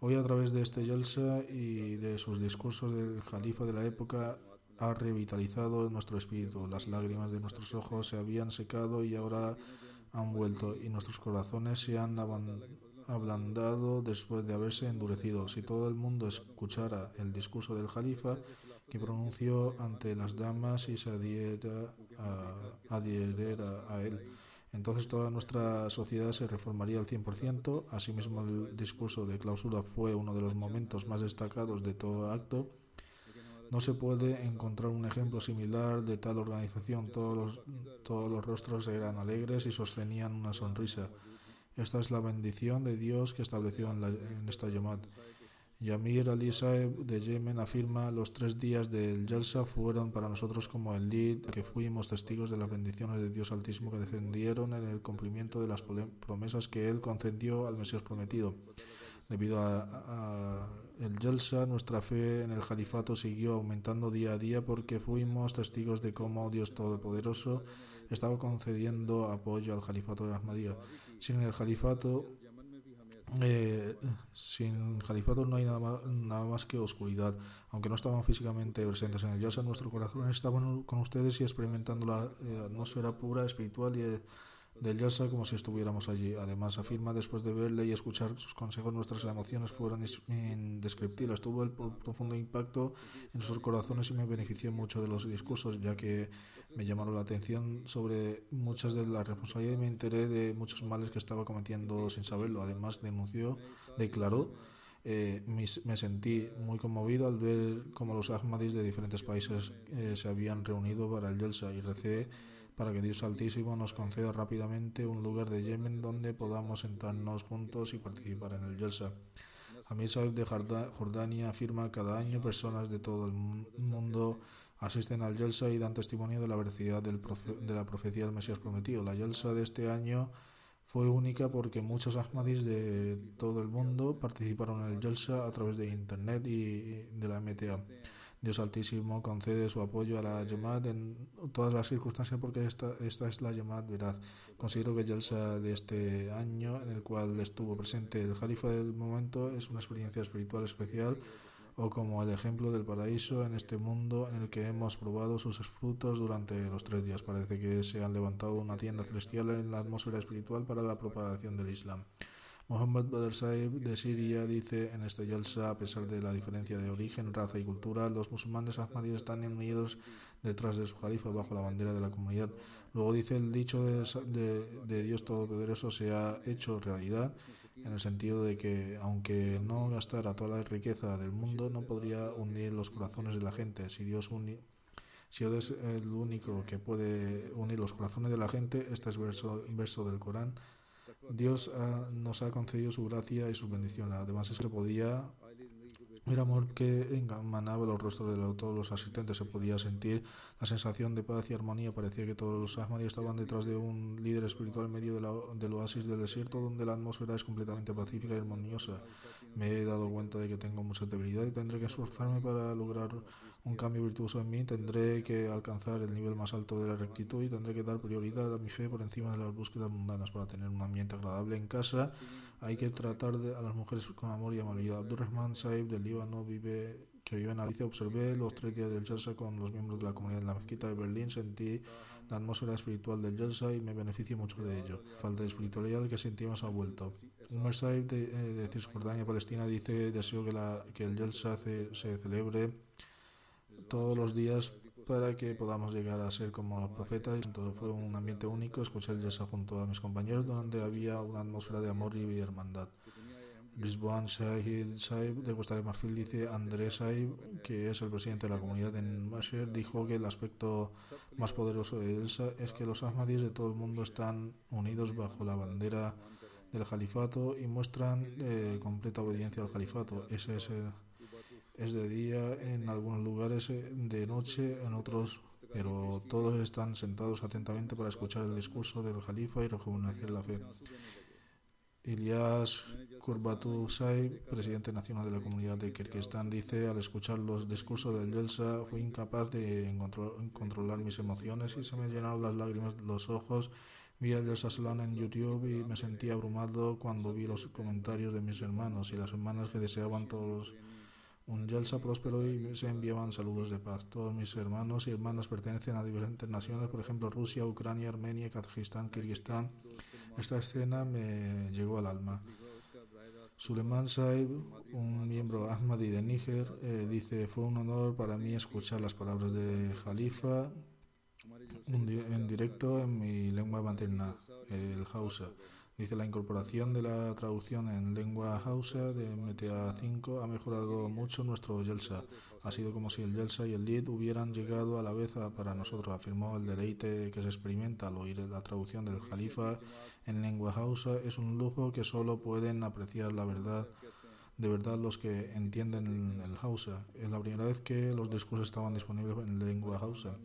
hoy a través de este Yelsa y de sus discursos del califa de la época ha revitalizado nuestro espíritu. Las lágrimas de nuestros ojos se habían secado y ahora han vuelto y nuestros corazones se han ablandado después de haberse endurecido. Si todo el mundo escuchara el discurso del Jalifa que pronunció ante las damas y se adhiera a, adhiera a él, entonces toda nuestra sociedad se reformaría al 100%. Asimismo, el discurso de clausura fue uno de los momentos más destacados de todo acto no se puede encontrar un ejemplo similar de tal organización. Todos los, todos los rostros eran alegres y sostenían una sonrisa. Esta es la bendición de Dios que estableció en, esta Yamat. Yamir Ali Saeb de Yemen afirma los tres días del Jalsa fueron para nosotros como el lead que fuimos testigos de las bendiciones de Dios Altísimo que defendieron en el cumplimiento de las promesas que Él concedió al Mesías prometido. Debido a, el Yelsa, nuestra fe en el califato siguió aumentando día a día porque fuimos testigos de cómo Dios Todopoderoso estaba concediendo apoyo al califato de Ahmadiyya. Sin el califato, eh, sin califato no hay nada más, nada más, que oscuridad. Aunque no estaban físicamente presentes en el Yelsa, nuestro corazón estaba con ustedes y experimentando la eh, atmósfera pura, espiritual y del Yalsa como si estuviéramos allí. Además, afirma, después de verle y escuchar sus consejos, nuestras emociones fueron indescriptibles. Tuvo el profundo impacto en nuestros corazones y me benefició mucho de los discursos, ya que me llamaron la atención sobre muchas de las responsabilidades y me enteré de muchos males que estaba cometiendo sin saberlo. Además, denunció, declaró. Eh, me, sentí muy conmovido al ver cómo los Ahmadis de diferentes países eh, se habían reunido para el Yelsa y recé para que Dios Altísimo nos conceda rápidamente un lugar de Yemen donde podamos sentarnos juntos y participar en el Yelsa. Amir Saib de Jordania afirma que cada año personas de todo el mundo asisten al Yelsa y dan testimonio de la veracidad de la profecía del Mesías prometido. La Yelsa de este año fue única porque muchos Ahmadis de todo el mundo participaron en el Jalsa a través de Internet y de la MTA. Dios Altísimo concede su apoyo a la Yamad en todas las circunstancias porque esta, esta es la Yamad verdad. Considero que el Jalsa de este año, en el cual estuvo presente el Jalifa del momento, es una experiencia espiritual especial o como el ejemplo del paraíso en este mundo en el que hemos probado sus frutos durante los tres días. Parece que se han levantado una tienda celestial en la atmósfera espiritual para la propagación del Islam. Mohammed Badr Saib de Siria dice en este yalsa, a pesar de la diferencia de origen, raza y cultura, los musulmanes ahmadíes están unidos detrás de su califa bajo la bandera de la comunidad. Luego dice el dicho de, Dios Todopoderoso se ha hecho realidad en el sentido de que aunque no gastara toda la riqueza del mundo, no podría unir los corazones de la gente. Si Dios si Dios es el único que puede unir los corazones de la gente, este es verso, verso del Corán. Dios nos ha concedido su gracia y su bendición. Además, se podía el amor que emanaba los rostros de todos los asistentes. Se podía sentir la sensación de paz y armonía. Parecía que todos los Ahmadis estaban detrás de un líder espiritual en medio de la, del oasis del desierto, donde la atmósfera es completamente pacífica y armoniosa. Me he dado cuenta de que tengo mucha debilidad y tendré que esforzarme para lograr un cambio virtuoso en mí. Tendré que alcanzar el nivel más alto de la rectitud y tendré que dar prioridad a mi fe por encima de las búsquedas mundanas para tener un ambiente agradable en casa hay que tratar de, a las mujeres con amor y amabilidad. Abdurrahman Saib del Líbano vive que vive en Alicia. Observé los tres días del Jalsa con los miembros de la comunidad de la mezquita de Berlín. Sentí la atmósfera espiritual del Jalsa y me beneficio mucho de ello. Falta de espiritualidad que sentimos ha vuelto. Umar Saib de, eh, de Cisjordania, Palestina, dice: Deseo que, la, que el Jalsa se, se celebre todos los días para que podamos llegar a ser como los profetas. Todo fue un ambiente único. Escuché el Yesa junto a mis compañeros, donde había una atmósfera de amor y hermandad. Lisboan Shahid Saib de Costa de Marfil dice Andrés Saib, que es el presidente de la comunidad en Masher, dijo que el aspecto más poderoso de Elsa es que los Ahmadis de todo el mundo están unidos bajo la bandera del califato y muestran eh, completa obediencia al califato. Ese es el es de día en algunos lugares, eh, de noche en otros, pero todos están sentados atentamente para escuchar el discurso del califa y rejuvenecer la fe. Ilyas Kurbatu Saib, presidente nacional de la comunidad de Kirguistán, dice, al escuchar los discursos del Yelsa fui incapaz de controlar mis emociones y se me llenaron las lágrimas de los ojos. Vi el Yelsa Salón en YouTube y me sentí abrumado cuando vi los comentarios de mis hermanos y las hermanas que deseaban todos un Yelsa próspero y se enviaban saludos de paz. Todos mis hermanos y hermanas pertenecen a diferentes naciones, por ejemplo Rusia, Ucrania, Armenia, Kazajistán, Kirguistán. Esta escena me llegó al alma. Suleiman Saib, un miembro Ahmadi de Níger, eh, dice, fue un honor para mí escuchar las palabras de Jalifa en directo en mi lengua materna, el Hausa. Dice la incorporación de la traducción en lengua hausa de MTA 5 ha mejorado mucho nuestro Yelsa. Ha sido como si el Yelsa y el Lid hubieran llegado a la vez para nosotros, afirmó el deleite que se experimenta al oír la traducción del Jalifa en lengua hausa. Es un lujo que solo pueden apreciar la verdad de verdad los que entienden el Hausa. Es la primera vez que los discursos estaban disponibles en lengua hausa.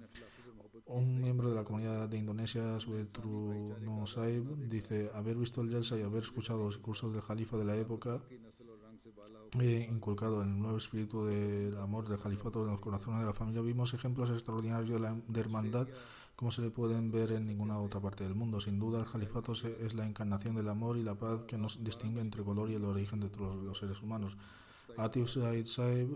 Un miembro de la comunidad de Indonesia, Suetru Saib, dice haber visto el Jalsa y haber escuchado los discursos del Jalifa de la época he inculcado en el nuevo espíritu del amor del califato en los corazones de la familia. Vimos ejemplos extraordinarios de, la, hermandad como se le pueden ver en ninguna otra parte del mundo. Sin duda, el califato es la encarnación del amor y la paz que nos distingue entre color y el origen de todos los seres humanos. Atif Said Saib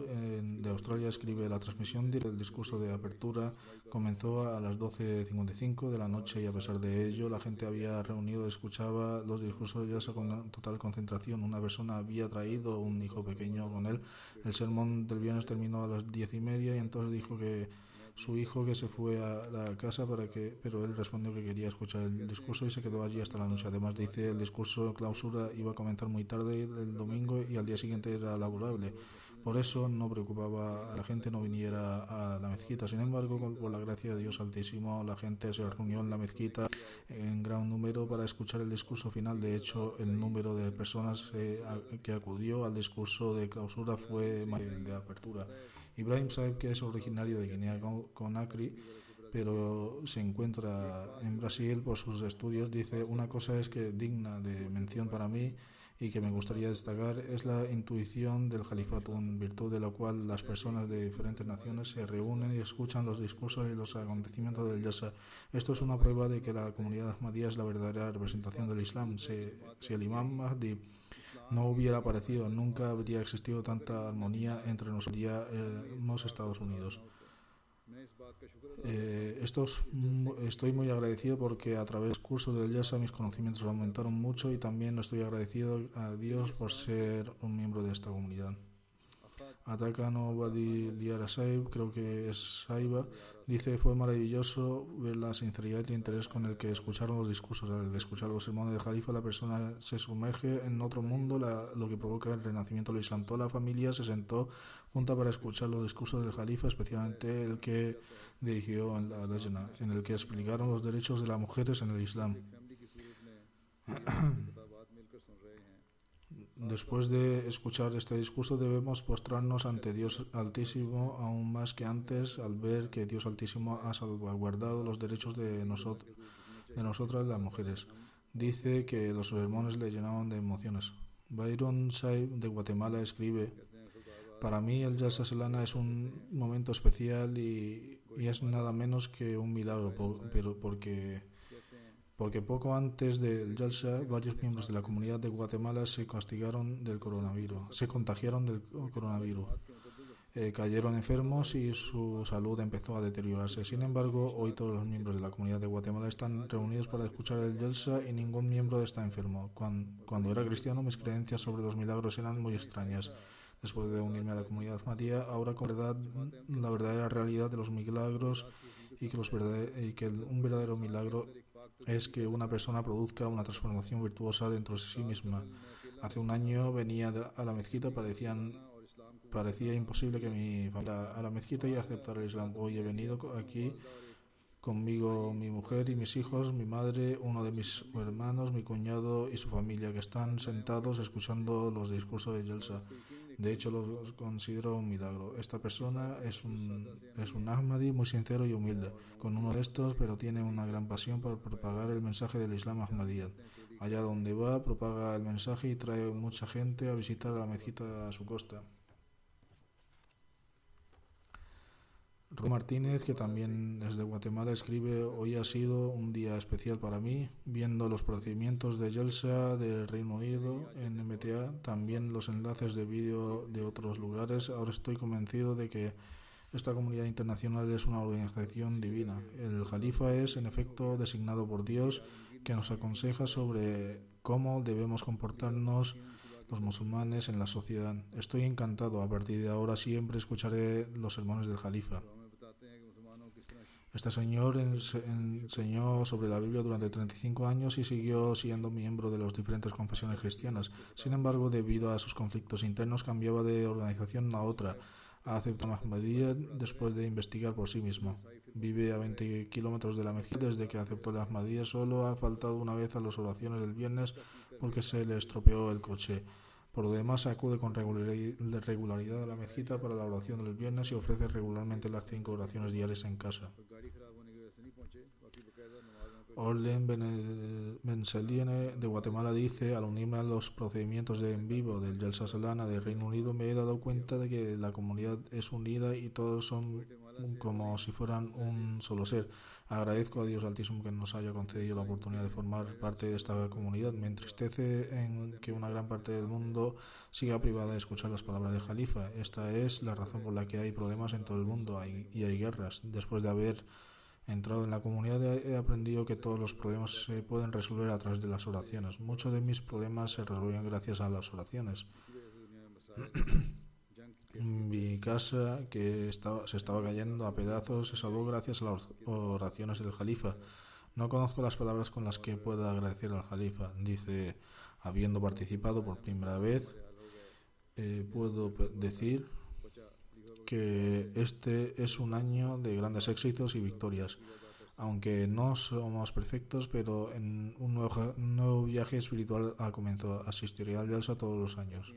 de Australia escribe la transmisión del discurso de apertura comenzó a las 12.55 de la noche y a pesar de ello la gente había reunido, escuchaba los discursos ya con total concentración. Una persona había traído un hijo pequeño con él. El sermón del viernes terminó a las diez y media y entonces dijo que su hijo que se fue a la casa para que pero él respondió que quería escuchar el discurso y se quedó allí hasta la noche. Además dice el discurso de clausura iba a comenzar muy tarde el domingo y al día siguiente era laborable. Por eso no preocupaba a la gente no viniera a la mezquita. Sin embargo por la gracia de Dios altísimo la gente se reunió en la mezquita en gran número para escuchar el discurso final. De hecho el número de personas eh, que acudió al discurso de clausura fue el de apertura Ibrahim Saib, que es originario de Guinea Conakry, pero se encuentra en Brasil por sus estudios. Dice, una cosa es que digna de mención para mí y que me gustaría destacar es la intuición del califato, en virtud de la cual las personas de diferentes naciones se reúnen y escuchan los discursos y los acontecimientos del Yasa. Esto es una prueba de que la comunidad Ahmadiyya es la verdadera representación del Islam. Si, si el imam Mahdi no hubiera aparecido, nunca habría existido tanta armonía entre nosotros y los Estados Unidos. Eh, estos, estoy muy agradecido porque a través del curso del YASA mis conocimientos aumentaron mucho y también estoy agradecido a Dios por ser un miembro de esta comunidad. Atacano Badi Liara Saib, creo que es Saiba, dice fue maravilloso ver la sinceridad y interés con el que escucharon los discursos. Al escuchar los sermones de Jalifa, la persona se sumerge en otro mundo, lo que provoca el renacimiento Islam. Toda la familia se sentó junta para escuchar los discursos del Jalifa, especialmente el que dirigió en la Lajna, en el que explicaron los derechos de las mujeres en el Islam. Después de escuchar este discurso debemos postrarnos ante Dios Altísimo aún más que antes al ver que Dios Altísimo ha salvaguardado los derechos de, nosotros, de nosotras las mujeres. Dice que los sermones le llenaban de emociones. Byron Saib de Guatemala escribe, para mí el Yalsa Selana es un momento especial y, y es nada menos que un milagro, pero porque porque poco antes del Yalsa varios miembros de la comunidad de Guatemala se castigaron del coronavirus, se contagiaron del coronavirus. Eh, cayeron enfermos y su salud empezó a deteriorarse. Sin embargo, hoy todos los miembros de la comunidad de Guatemala están reunidos para escuchar el Yelsa y ningún miembro está enfermo. Cuando, cuando, era cristiano, mis creencias sobre los milagros eran muy extrañas. Después de unirme a la comunidad Matías, ahora con verdad, la verdadera realidad de los milagros y que, los y que un verdadero milagro es que una persona produzca una transformación virtuosa dentro de sí misma. Hace un año venía a la mezquita, parecía imposible que mi familia a la mezquita y aceptara el Islam. Hoy he venido aquí conmigo mi mujer y mis hijos, mi madre, uno de mis hermanos, mi cuñado y su familia, que están sentados escuchando los discursos de Yelsa. De hecho, lo considero un milagro. Esta persona es un, es un Ahmadi muy sincero y humilde, con uno de estos, pero tiene una gran pasión por propagar el mensaje del Islam Ahmadiyya. Allá donde va, propaga el mensaje y trae mucha gente a visitar la mezquita a su costa. Martínez, que también es de Guatemala, escribe, hoy ha sido un día especial para mí, viendo los procedimientos de Yelsa del Reino Unido en MTA, también los enlaces de vídeo de otros lugares. Ahora estoy convencido de que esta comunidad internacional es una organización divina. El Jalifa es, en efecto, designado por Dios, que nos aconseja sobre cómo debemos comportarnos los musulmanes en la sociedad. Estoy encantado. A partir de ahora siempre escucharé los sermones del Jalifa. Este señor enseñó sobre la Biblia durante 35 años y siguió siendo miembro de las diferentes confesiones cristianas. Sin embargo, debido a sus conflictos internos, cambiaba de organización a otra. Aceptó Ahmadiyya después de investigar por sí mismo. Vive a 20 kilómetros de la mezquita desde que aceptó la Ahmadiyya. Solo ha faltado una vez a las oraciones del viernes porque se le estropeó el coche. Por lo demás, acude con regularidad a la mezquita para la oración del viernes y ofrece regularmente las cinco oraciones diarias en casa. Orlen Benselliene de Guatemala dice, al unirme a los procedimientos de en vivo del Yelsa Solana del Reino Unido, me he dado cuenta de que la comunidad es unida y todos son como si fueran un solo ser. Agradezco a Dios Altísimo que nos haya concedido la oportunidad de formar parte de esta comunidad. Me entristece en que una gran parte del mundo siga privada de escuchar las palabras de Jalifa. Esta es la razón por la que hay problemas en todo el mundo y hay guerras. Después de haber entrado en la comunidad he aprendido que todos los problemas se pueden resolver a través de las oraciones. Muchos de mis problemas se resuelven gracias a las oraciones. Mi casa, que estaba, se estaba cayendo a pedazos, se salvó gracias a las oraciones del Jalifa. No conozco las palabras con las que pueda agradecer al Jalifa. Dice, habiendo participado por primera vez, eh, puedo decir que este es un año de grandes éxitos y victorias. Aunque no somos perfectos, pero en un nuevo, nuevo viaje espiritual ha comenzado. Asistiré al Yalsa todos los años.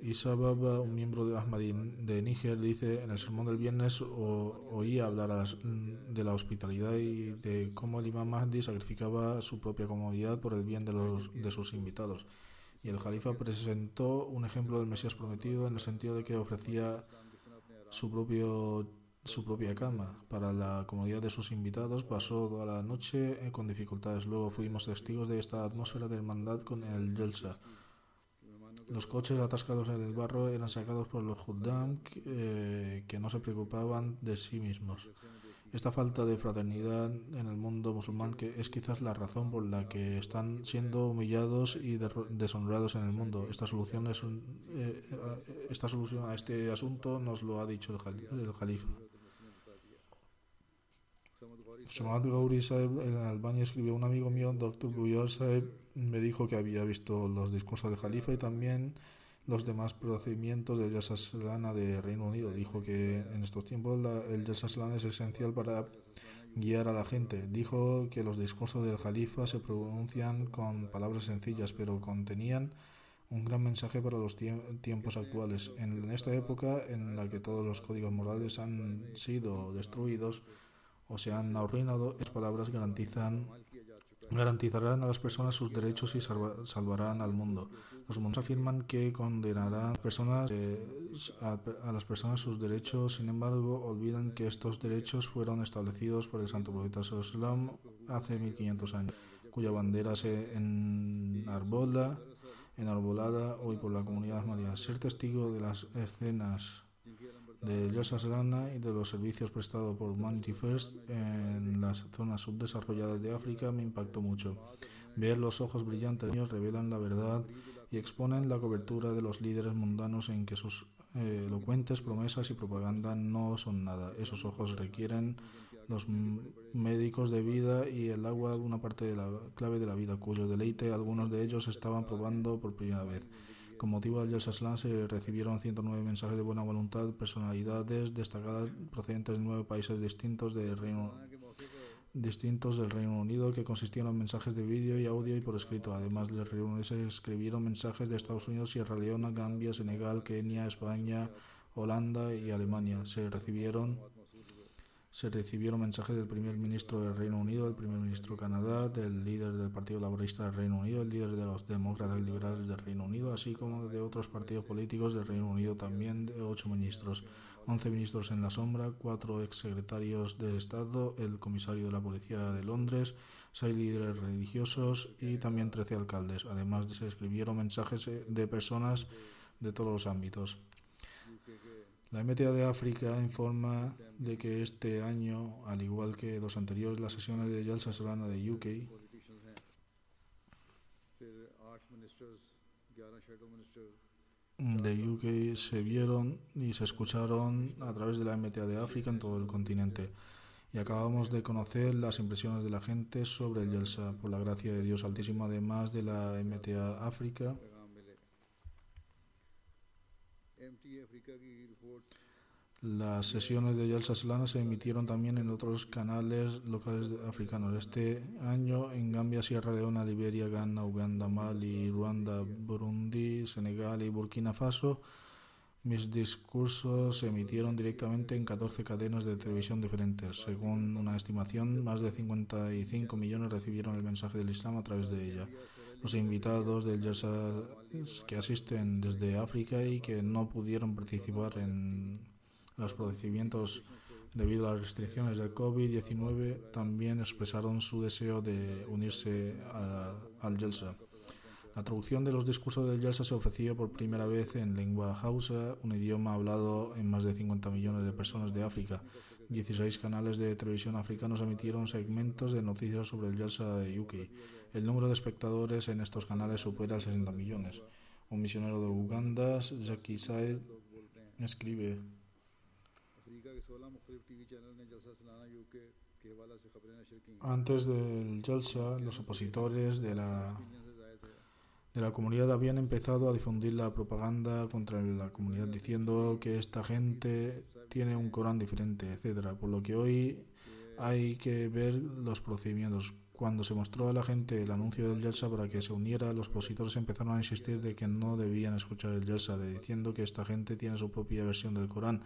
Isa Baba, un miembro de Ahmadi de Níger, dice en el sermón del viernes o, oí hablar de la hospitalidad y de cómo el imam Mahdi sacrificaba su propia comodidad por el bien de, los, de sus invitados. Y el califa presentó un ejemplo del Mesías prometido en el sentido de que ofrecía su propio su propia cama. Para la comodidad de sus invitados pasó toda la noche con dificultades. Luego fuimos testigos de esta atmósfera de hermandad con el Yelsa. Los coches atascados en el barro eran sacados por los Huddam eh, que no se preocupaban de sí mismos. Esta falta de fraternidad en el mundo musulmán que es quizás la razón por la que están siendo humillados y deshonrados en el mundo. Esta solución, es un, eh, esta solución a este asunto nos lo ha dicho el, el califa. Samad Gauri Saeb en Albania escribió un amigo mío, Dr. Buyar Saeb, me dijo que había visto los discursos del Jalifa y también los demás procedimientos del Yasaslana de Reino Unido. Dijo que en estos tiempos la, el Yasaslana es esencial para guiar a la gente. Dijo que los discursos del Jalifa se pronuncian con palabras sencillas, pero contenían un gran mensaje para los tiempos actuales. En esta época en la que todos los códigos morales han sido destruidos, o se han arruinado, estas palabras garantizan garantizarán a las personas sus derechos y salvarán al mundo. Los musulmanes afirman que condenarán a, personas, eh, a, las personas sus derechos, sin embargo, olvidan que estos derechos fueron establecidos por el santo profeta Sallam hace 1500 años, cuya bandera se enarbola, enarbolada hoy por la comunidad ahmadiyya. Ser testigo de las escenas de Yasas Lana y de los servicios prestados por Humanity First en las zonas subdesarrolladas de África me impactó mucho. Ver los ojos brillantes de ellos revelan la verdad y exponen la cobertura de los líderes mundanos en que sus eh, elocuentes promesas y propaganda no son nada. Esos ojos requieren los médicos de vida y el agua una parte de la clave de la vida, cuyo deleite algunos de ellos estaban probando por primera vez. Con motivo del Yelsaslan se recibieron 109 mensajes de buena voluntad, de personalidades destacadas procedentes de nueve países distintos del Reino distintos del Reino Unido que consistían en mensajes de vídeo y audio y por escrito. Además, Unido se escribieron mensajes de Estados Unidos, Sierra Leona, Gambia, Senegal, Kenia, España, Holanda y Alemania. Se recibieron se recibieron mensajes del primer ministro del Reino Unido, del primer ministro de Canadá, del líder del Partido Laborista del Reino Unido, el líder de los demócratas liberales del Reino Unido, así como de otros partidos políticos del Reino Unido, también de ocho ministros, once ministros en la sombra, cuatro exsecretarios de Estado, el comisario de la Policía de Londres, seis líderes religiosos y también trece alcaldes. Además, se escribieron mensajes de personas de todos los ámbitos. La MTA de África informa de que este año, al igual que los anteriores, las sesiones de Yalsa Solana de UK de UK se vieron y se escucharon a través de la MTA de África en todo el continente. Y acabamos de conocer las impresiones de la gente sobre el Yelsa, por la gracia de Dios Altísimo, además de la MTA África. Las sesiones de Yalsa Salana se emitieron también en otros canales locales africanos. Este año en Gambia, Sierra Leona, Liberia, Ghana, Uganda, Mali, Ruanda, Burundi, Senegal y Burkina Faso. Mis discursos se emitieron directamente en 14 cadenas de televisión diferentes. Según una estimación, más de 55 millones recibieron el mensaje del Islam a través de ella los invitados del Yasa que asisten desde África y que no pudieron participar en los procedimientos debido a las restricciones del COVID-19 también expresaron su deseo de unirse al Yelsa. La traducción de los discursos del Yelsa se ofreció por primera vez en lengua hausa, un idioma hablado en más de 50 millones de personas de África. 16 canales de televisión africanos emitieron segmentos de noticias sobre el Yelsa de UK. El número de espectadores en estos canales supera 60 millones. Un misionero de Uganda, Jackie Said, escribe antes del Jalsa, los opositores de la, de la comunidad habían empezado a difundir la propaganda contra la comunidad diciendo que esta gente tiene un Corán diferente, etcétera. Por lo que hoy hay que ver los procedimientos Cuando se mostró a la gente el anuncio del Yelsa para que se uniera, los opositores empezaron a insistir de que no debían escuchar el Yelsa, diciendo que esta gente tiene su propia versión del Corán.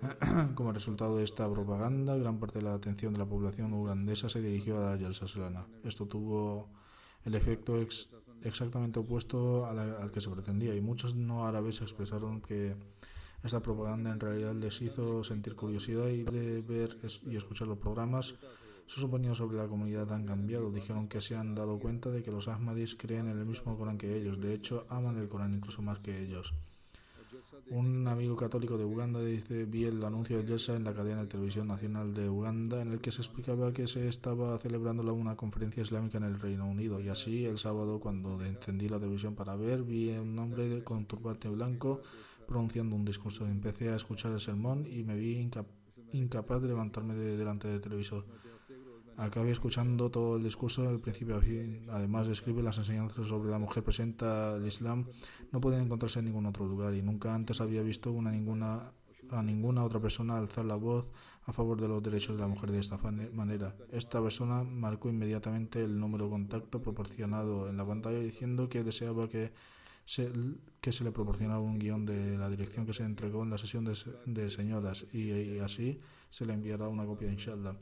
Como resultado de esta propaganda, gran parte de la atención de la población ugandesa se dirigió a la Yelsa Solana. Esto tuvo el efecto exactamente opuesto al que se pretendía y muchos no árabes expresaron que esta propaganda en realidad les hizo sentir curiosidad y de ver y escuchar los programas sus opiniones sobre la comunidad han cambiado. Dijeron que se han dado cuenta de que los Ahmadis creen en el mismo Corán que ellos. De hecho, aman el Corán incluso más que ellos. Un amigo católico de Uganda dice, vi el anuncio de Yelsa en la cadena de televisión nacional de Uganda en el que se explicaba que se estaba celebrando una conferencia islámica en el Reino Unido y así el sábado cuando encendí la televisión para ver vi un hombre con turbante blanco pronunciando un discurso. Empecé a escuchar el sermón y me vi incapaz de levantarme de delante del televisor. Acabé escuchando todo el discurso del principio a fin. Además, describe las enseñanzas sobre la mujer presenta el Islam. No pueden encontrarse en ningún otro lugar y nunca antes había visto una ninguna a ninguna otra persona alzar la voz a favor de los derechos de la mujer de esta manera. Esta persona marcó inmediatamente el número de contacto proporcionado en la pantalla diciendo que deseaba que se, que se le proporcionara un guion de la dirección que se entregó en la sesión de, señoras y, así se le enviará una copia, inshallah.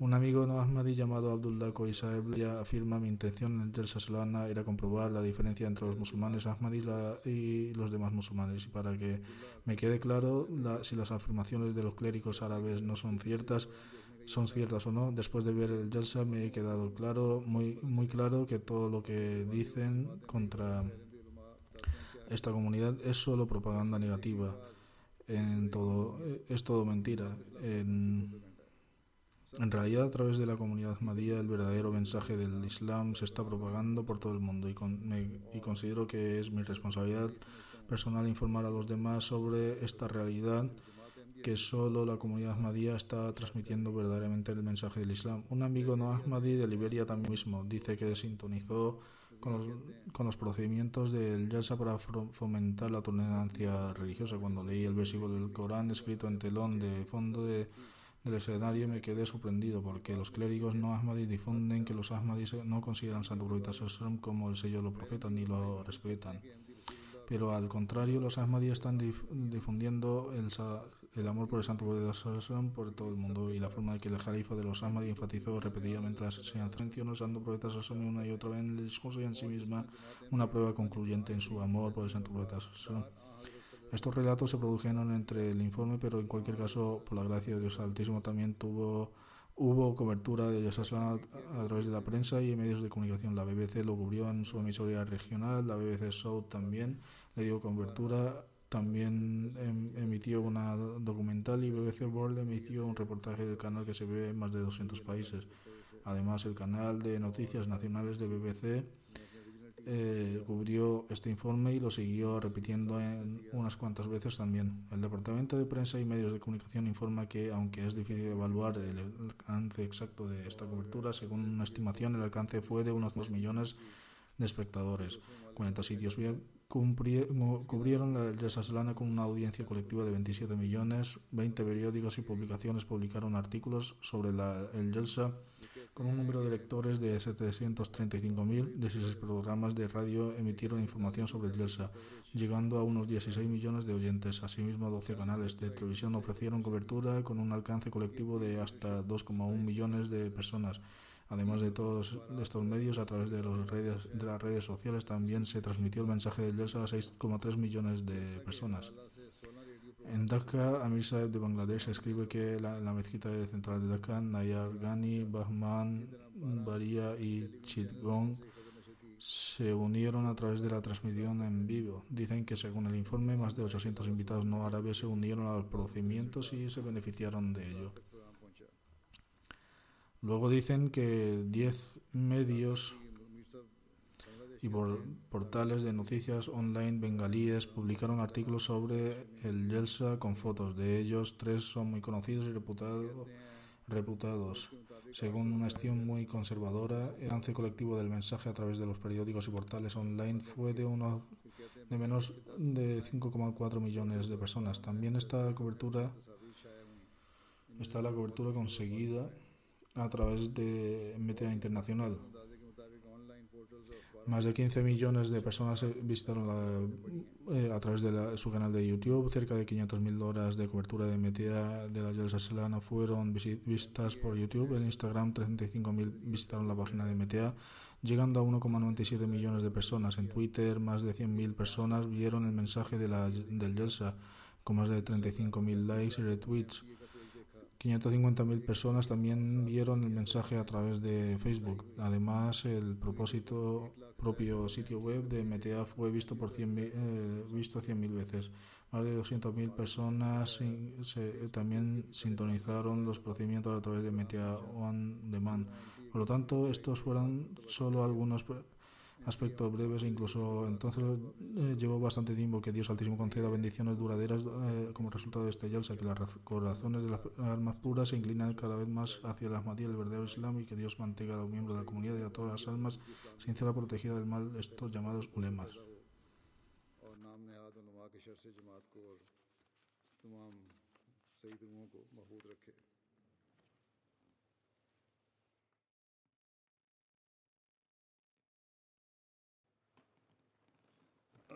Un amigo no Ahmadi llamado Abdullah Koisaeb afirma mi intención en el Solana era comprobar la diferencia entre los musulmanes Ahmadi y los demás musulmanes. Y para que me quede claro si las afirmaciones de los clérigos árabes no son ciertas, son ciertas o no, después de ver el Jalsa me he quedado claro, muy, muy claro que todo lo que dicen contra esta comunidad es solo propaganda negativa. En todo, es todo mentira. En, en realidad, a través de la comunidad Ahmadía, el verdadero mensaje del Islam se está propagando por todo el mundo y, y considero que es mi responsabilidad personal informar a los demás sobre esta realidad que solo la comunidad Ahmadía está transmitiendo verdaderamente el mensaje del Islam. Un amigo no Ahmadi de Liberia también mismo dice que sintonizó con los, con los procedimientos del Yalsa para fomentar la tolerancia religiosa. Cuando leí el versículo del Corán escrito en telón de fondo de del escenario me quedé sorprendido porque los clérigos no ahmadis difunden que los ahmadis no consideran Santo Profeta como el sello de los profetas ni lo respetan. Pero al contrario, los ahmadis están difundiendo el, amor por el Santo Profeta por todo el mundo y la forma de que el califa de los ahmadis enfatizó repetidamente las enseñanzas mencionó Santo Profeta una y otra vez en el discurso y en sí misma una prueba concluyente en su amor por el Santo Profeta estos relatos se produjeron entre el informe, pero en cualquier caso, por la gracia de Dios Altísimo, también tuvo hubo cobertura de Yassasana a, través de la prensa y medios de comunicación. La BBC lo cubrió en su emisoria regional, la BBC South también le dio cobertura, también em, emitió una documental y BBC World emitió un reportaje del canal que se ve en más de 200 países. Además, el canal de noticias nacionales de BBC eh, cubrió este informe y lo siguió repitiendo en unas cuantas veces también. El Departamento de Prensa y Medios de Comunicación informa que, aunque es difícil evaluar el alcance exacto de esta cobertura, según una estimación, el alcance fue de unos 2 millones de espectadores. 40 sitios cubrieron la Yelsa Selana con una audiencia colectiva de 27 millones. 20 periódicos y publicaciones publicaron artículos sobre la, el Yelsa con un número de lectores de 735.000, 16 programas de radio emitieron información sobre el Yelsa, llegando a unos 16 millones de oyentes. Asimismo, 12 canales de televisión ofrecieron cobertura con un alcance colectivo de hasta 2,1 millones de personas. Además de todos estos medios, a través de, los redes, de las redes sociales también se transmitió el mensaje del Yelsa a 6,3 millones de personas. En Dhaka, Amir de Bangladesh escribe que la, la mezquita central de Dhaka, Nayar Ghani, Bahman, Baria y Chittagong se unieron a través de la transmisión en vivo. Dicen que según el informe, más de 800 invitados no árabes se unieron a los procedimientos y se beneficiaron de ello. Luego dicen que 10 medios y por portales de noticias online bengalíes publicaron artículos sobre el Yelsa con fotos. De ellos, tres son muy conocidos y reputados. Según una estimación muy conservadora, el alcance colectivo del mensaje a través de los periódicos y portales online fue de unos de menos de 5,4 millones de personas. También está cobertura está la cobertura conseguida a través de MTA Internacional. Más de 15 millones de personas eh, visitaron la- eh, a través de la- su canal de YouTube. Cerca de 500.000 horas de cobertura de MTA de la Jalsa Selana fueron vistas por YouTube. En Instagram, 35.000 visitaron la página de MTA, llegando a 1,97 millones de personas. En Twitter, más de 100.000 personas vieron el mensaje de la, del Jalsa, con más de 35.000 likes y retweets. 550.000 personas también vieron el mensaje a través de Facebook. Además, el propósito propio sitio web de MTA fue visto por 100, eh, visto 100.000 veces. Más de 200.000 personas se- también sintonizaron los procedimientos a través de MTA On Demand. Por lo tanto, estos fueron solo algunos aspectos breves, incluso entonces eh, llevó bastante tiempo que Dios Altísimo conceda bendiciones duraderas eh, como resultado de este Yalsa, que las corazones de las almas puras se inclinan cada vez más hacia la Ahmadiyya, el verdadero Islam, y que Dios mantenga a los miembros de la comunidad y a todas las almas sincera protegida del mal, estos llamados ulemas. تمام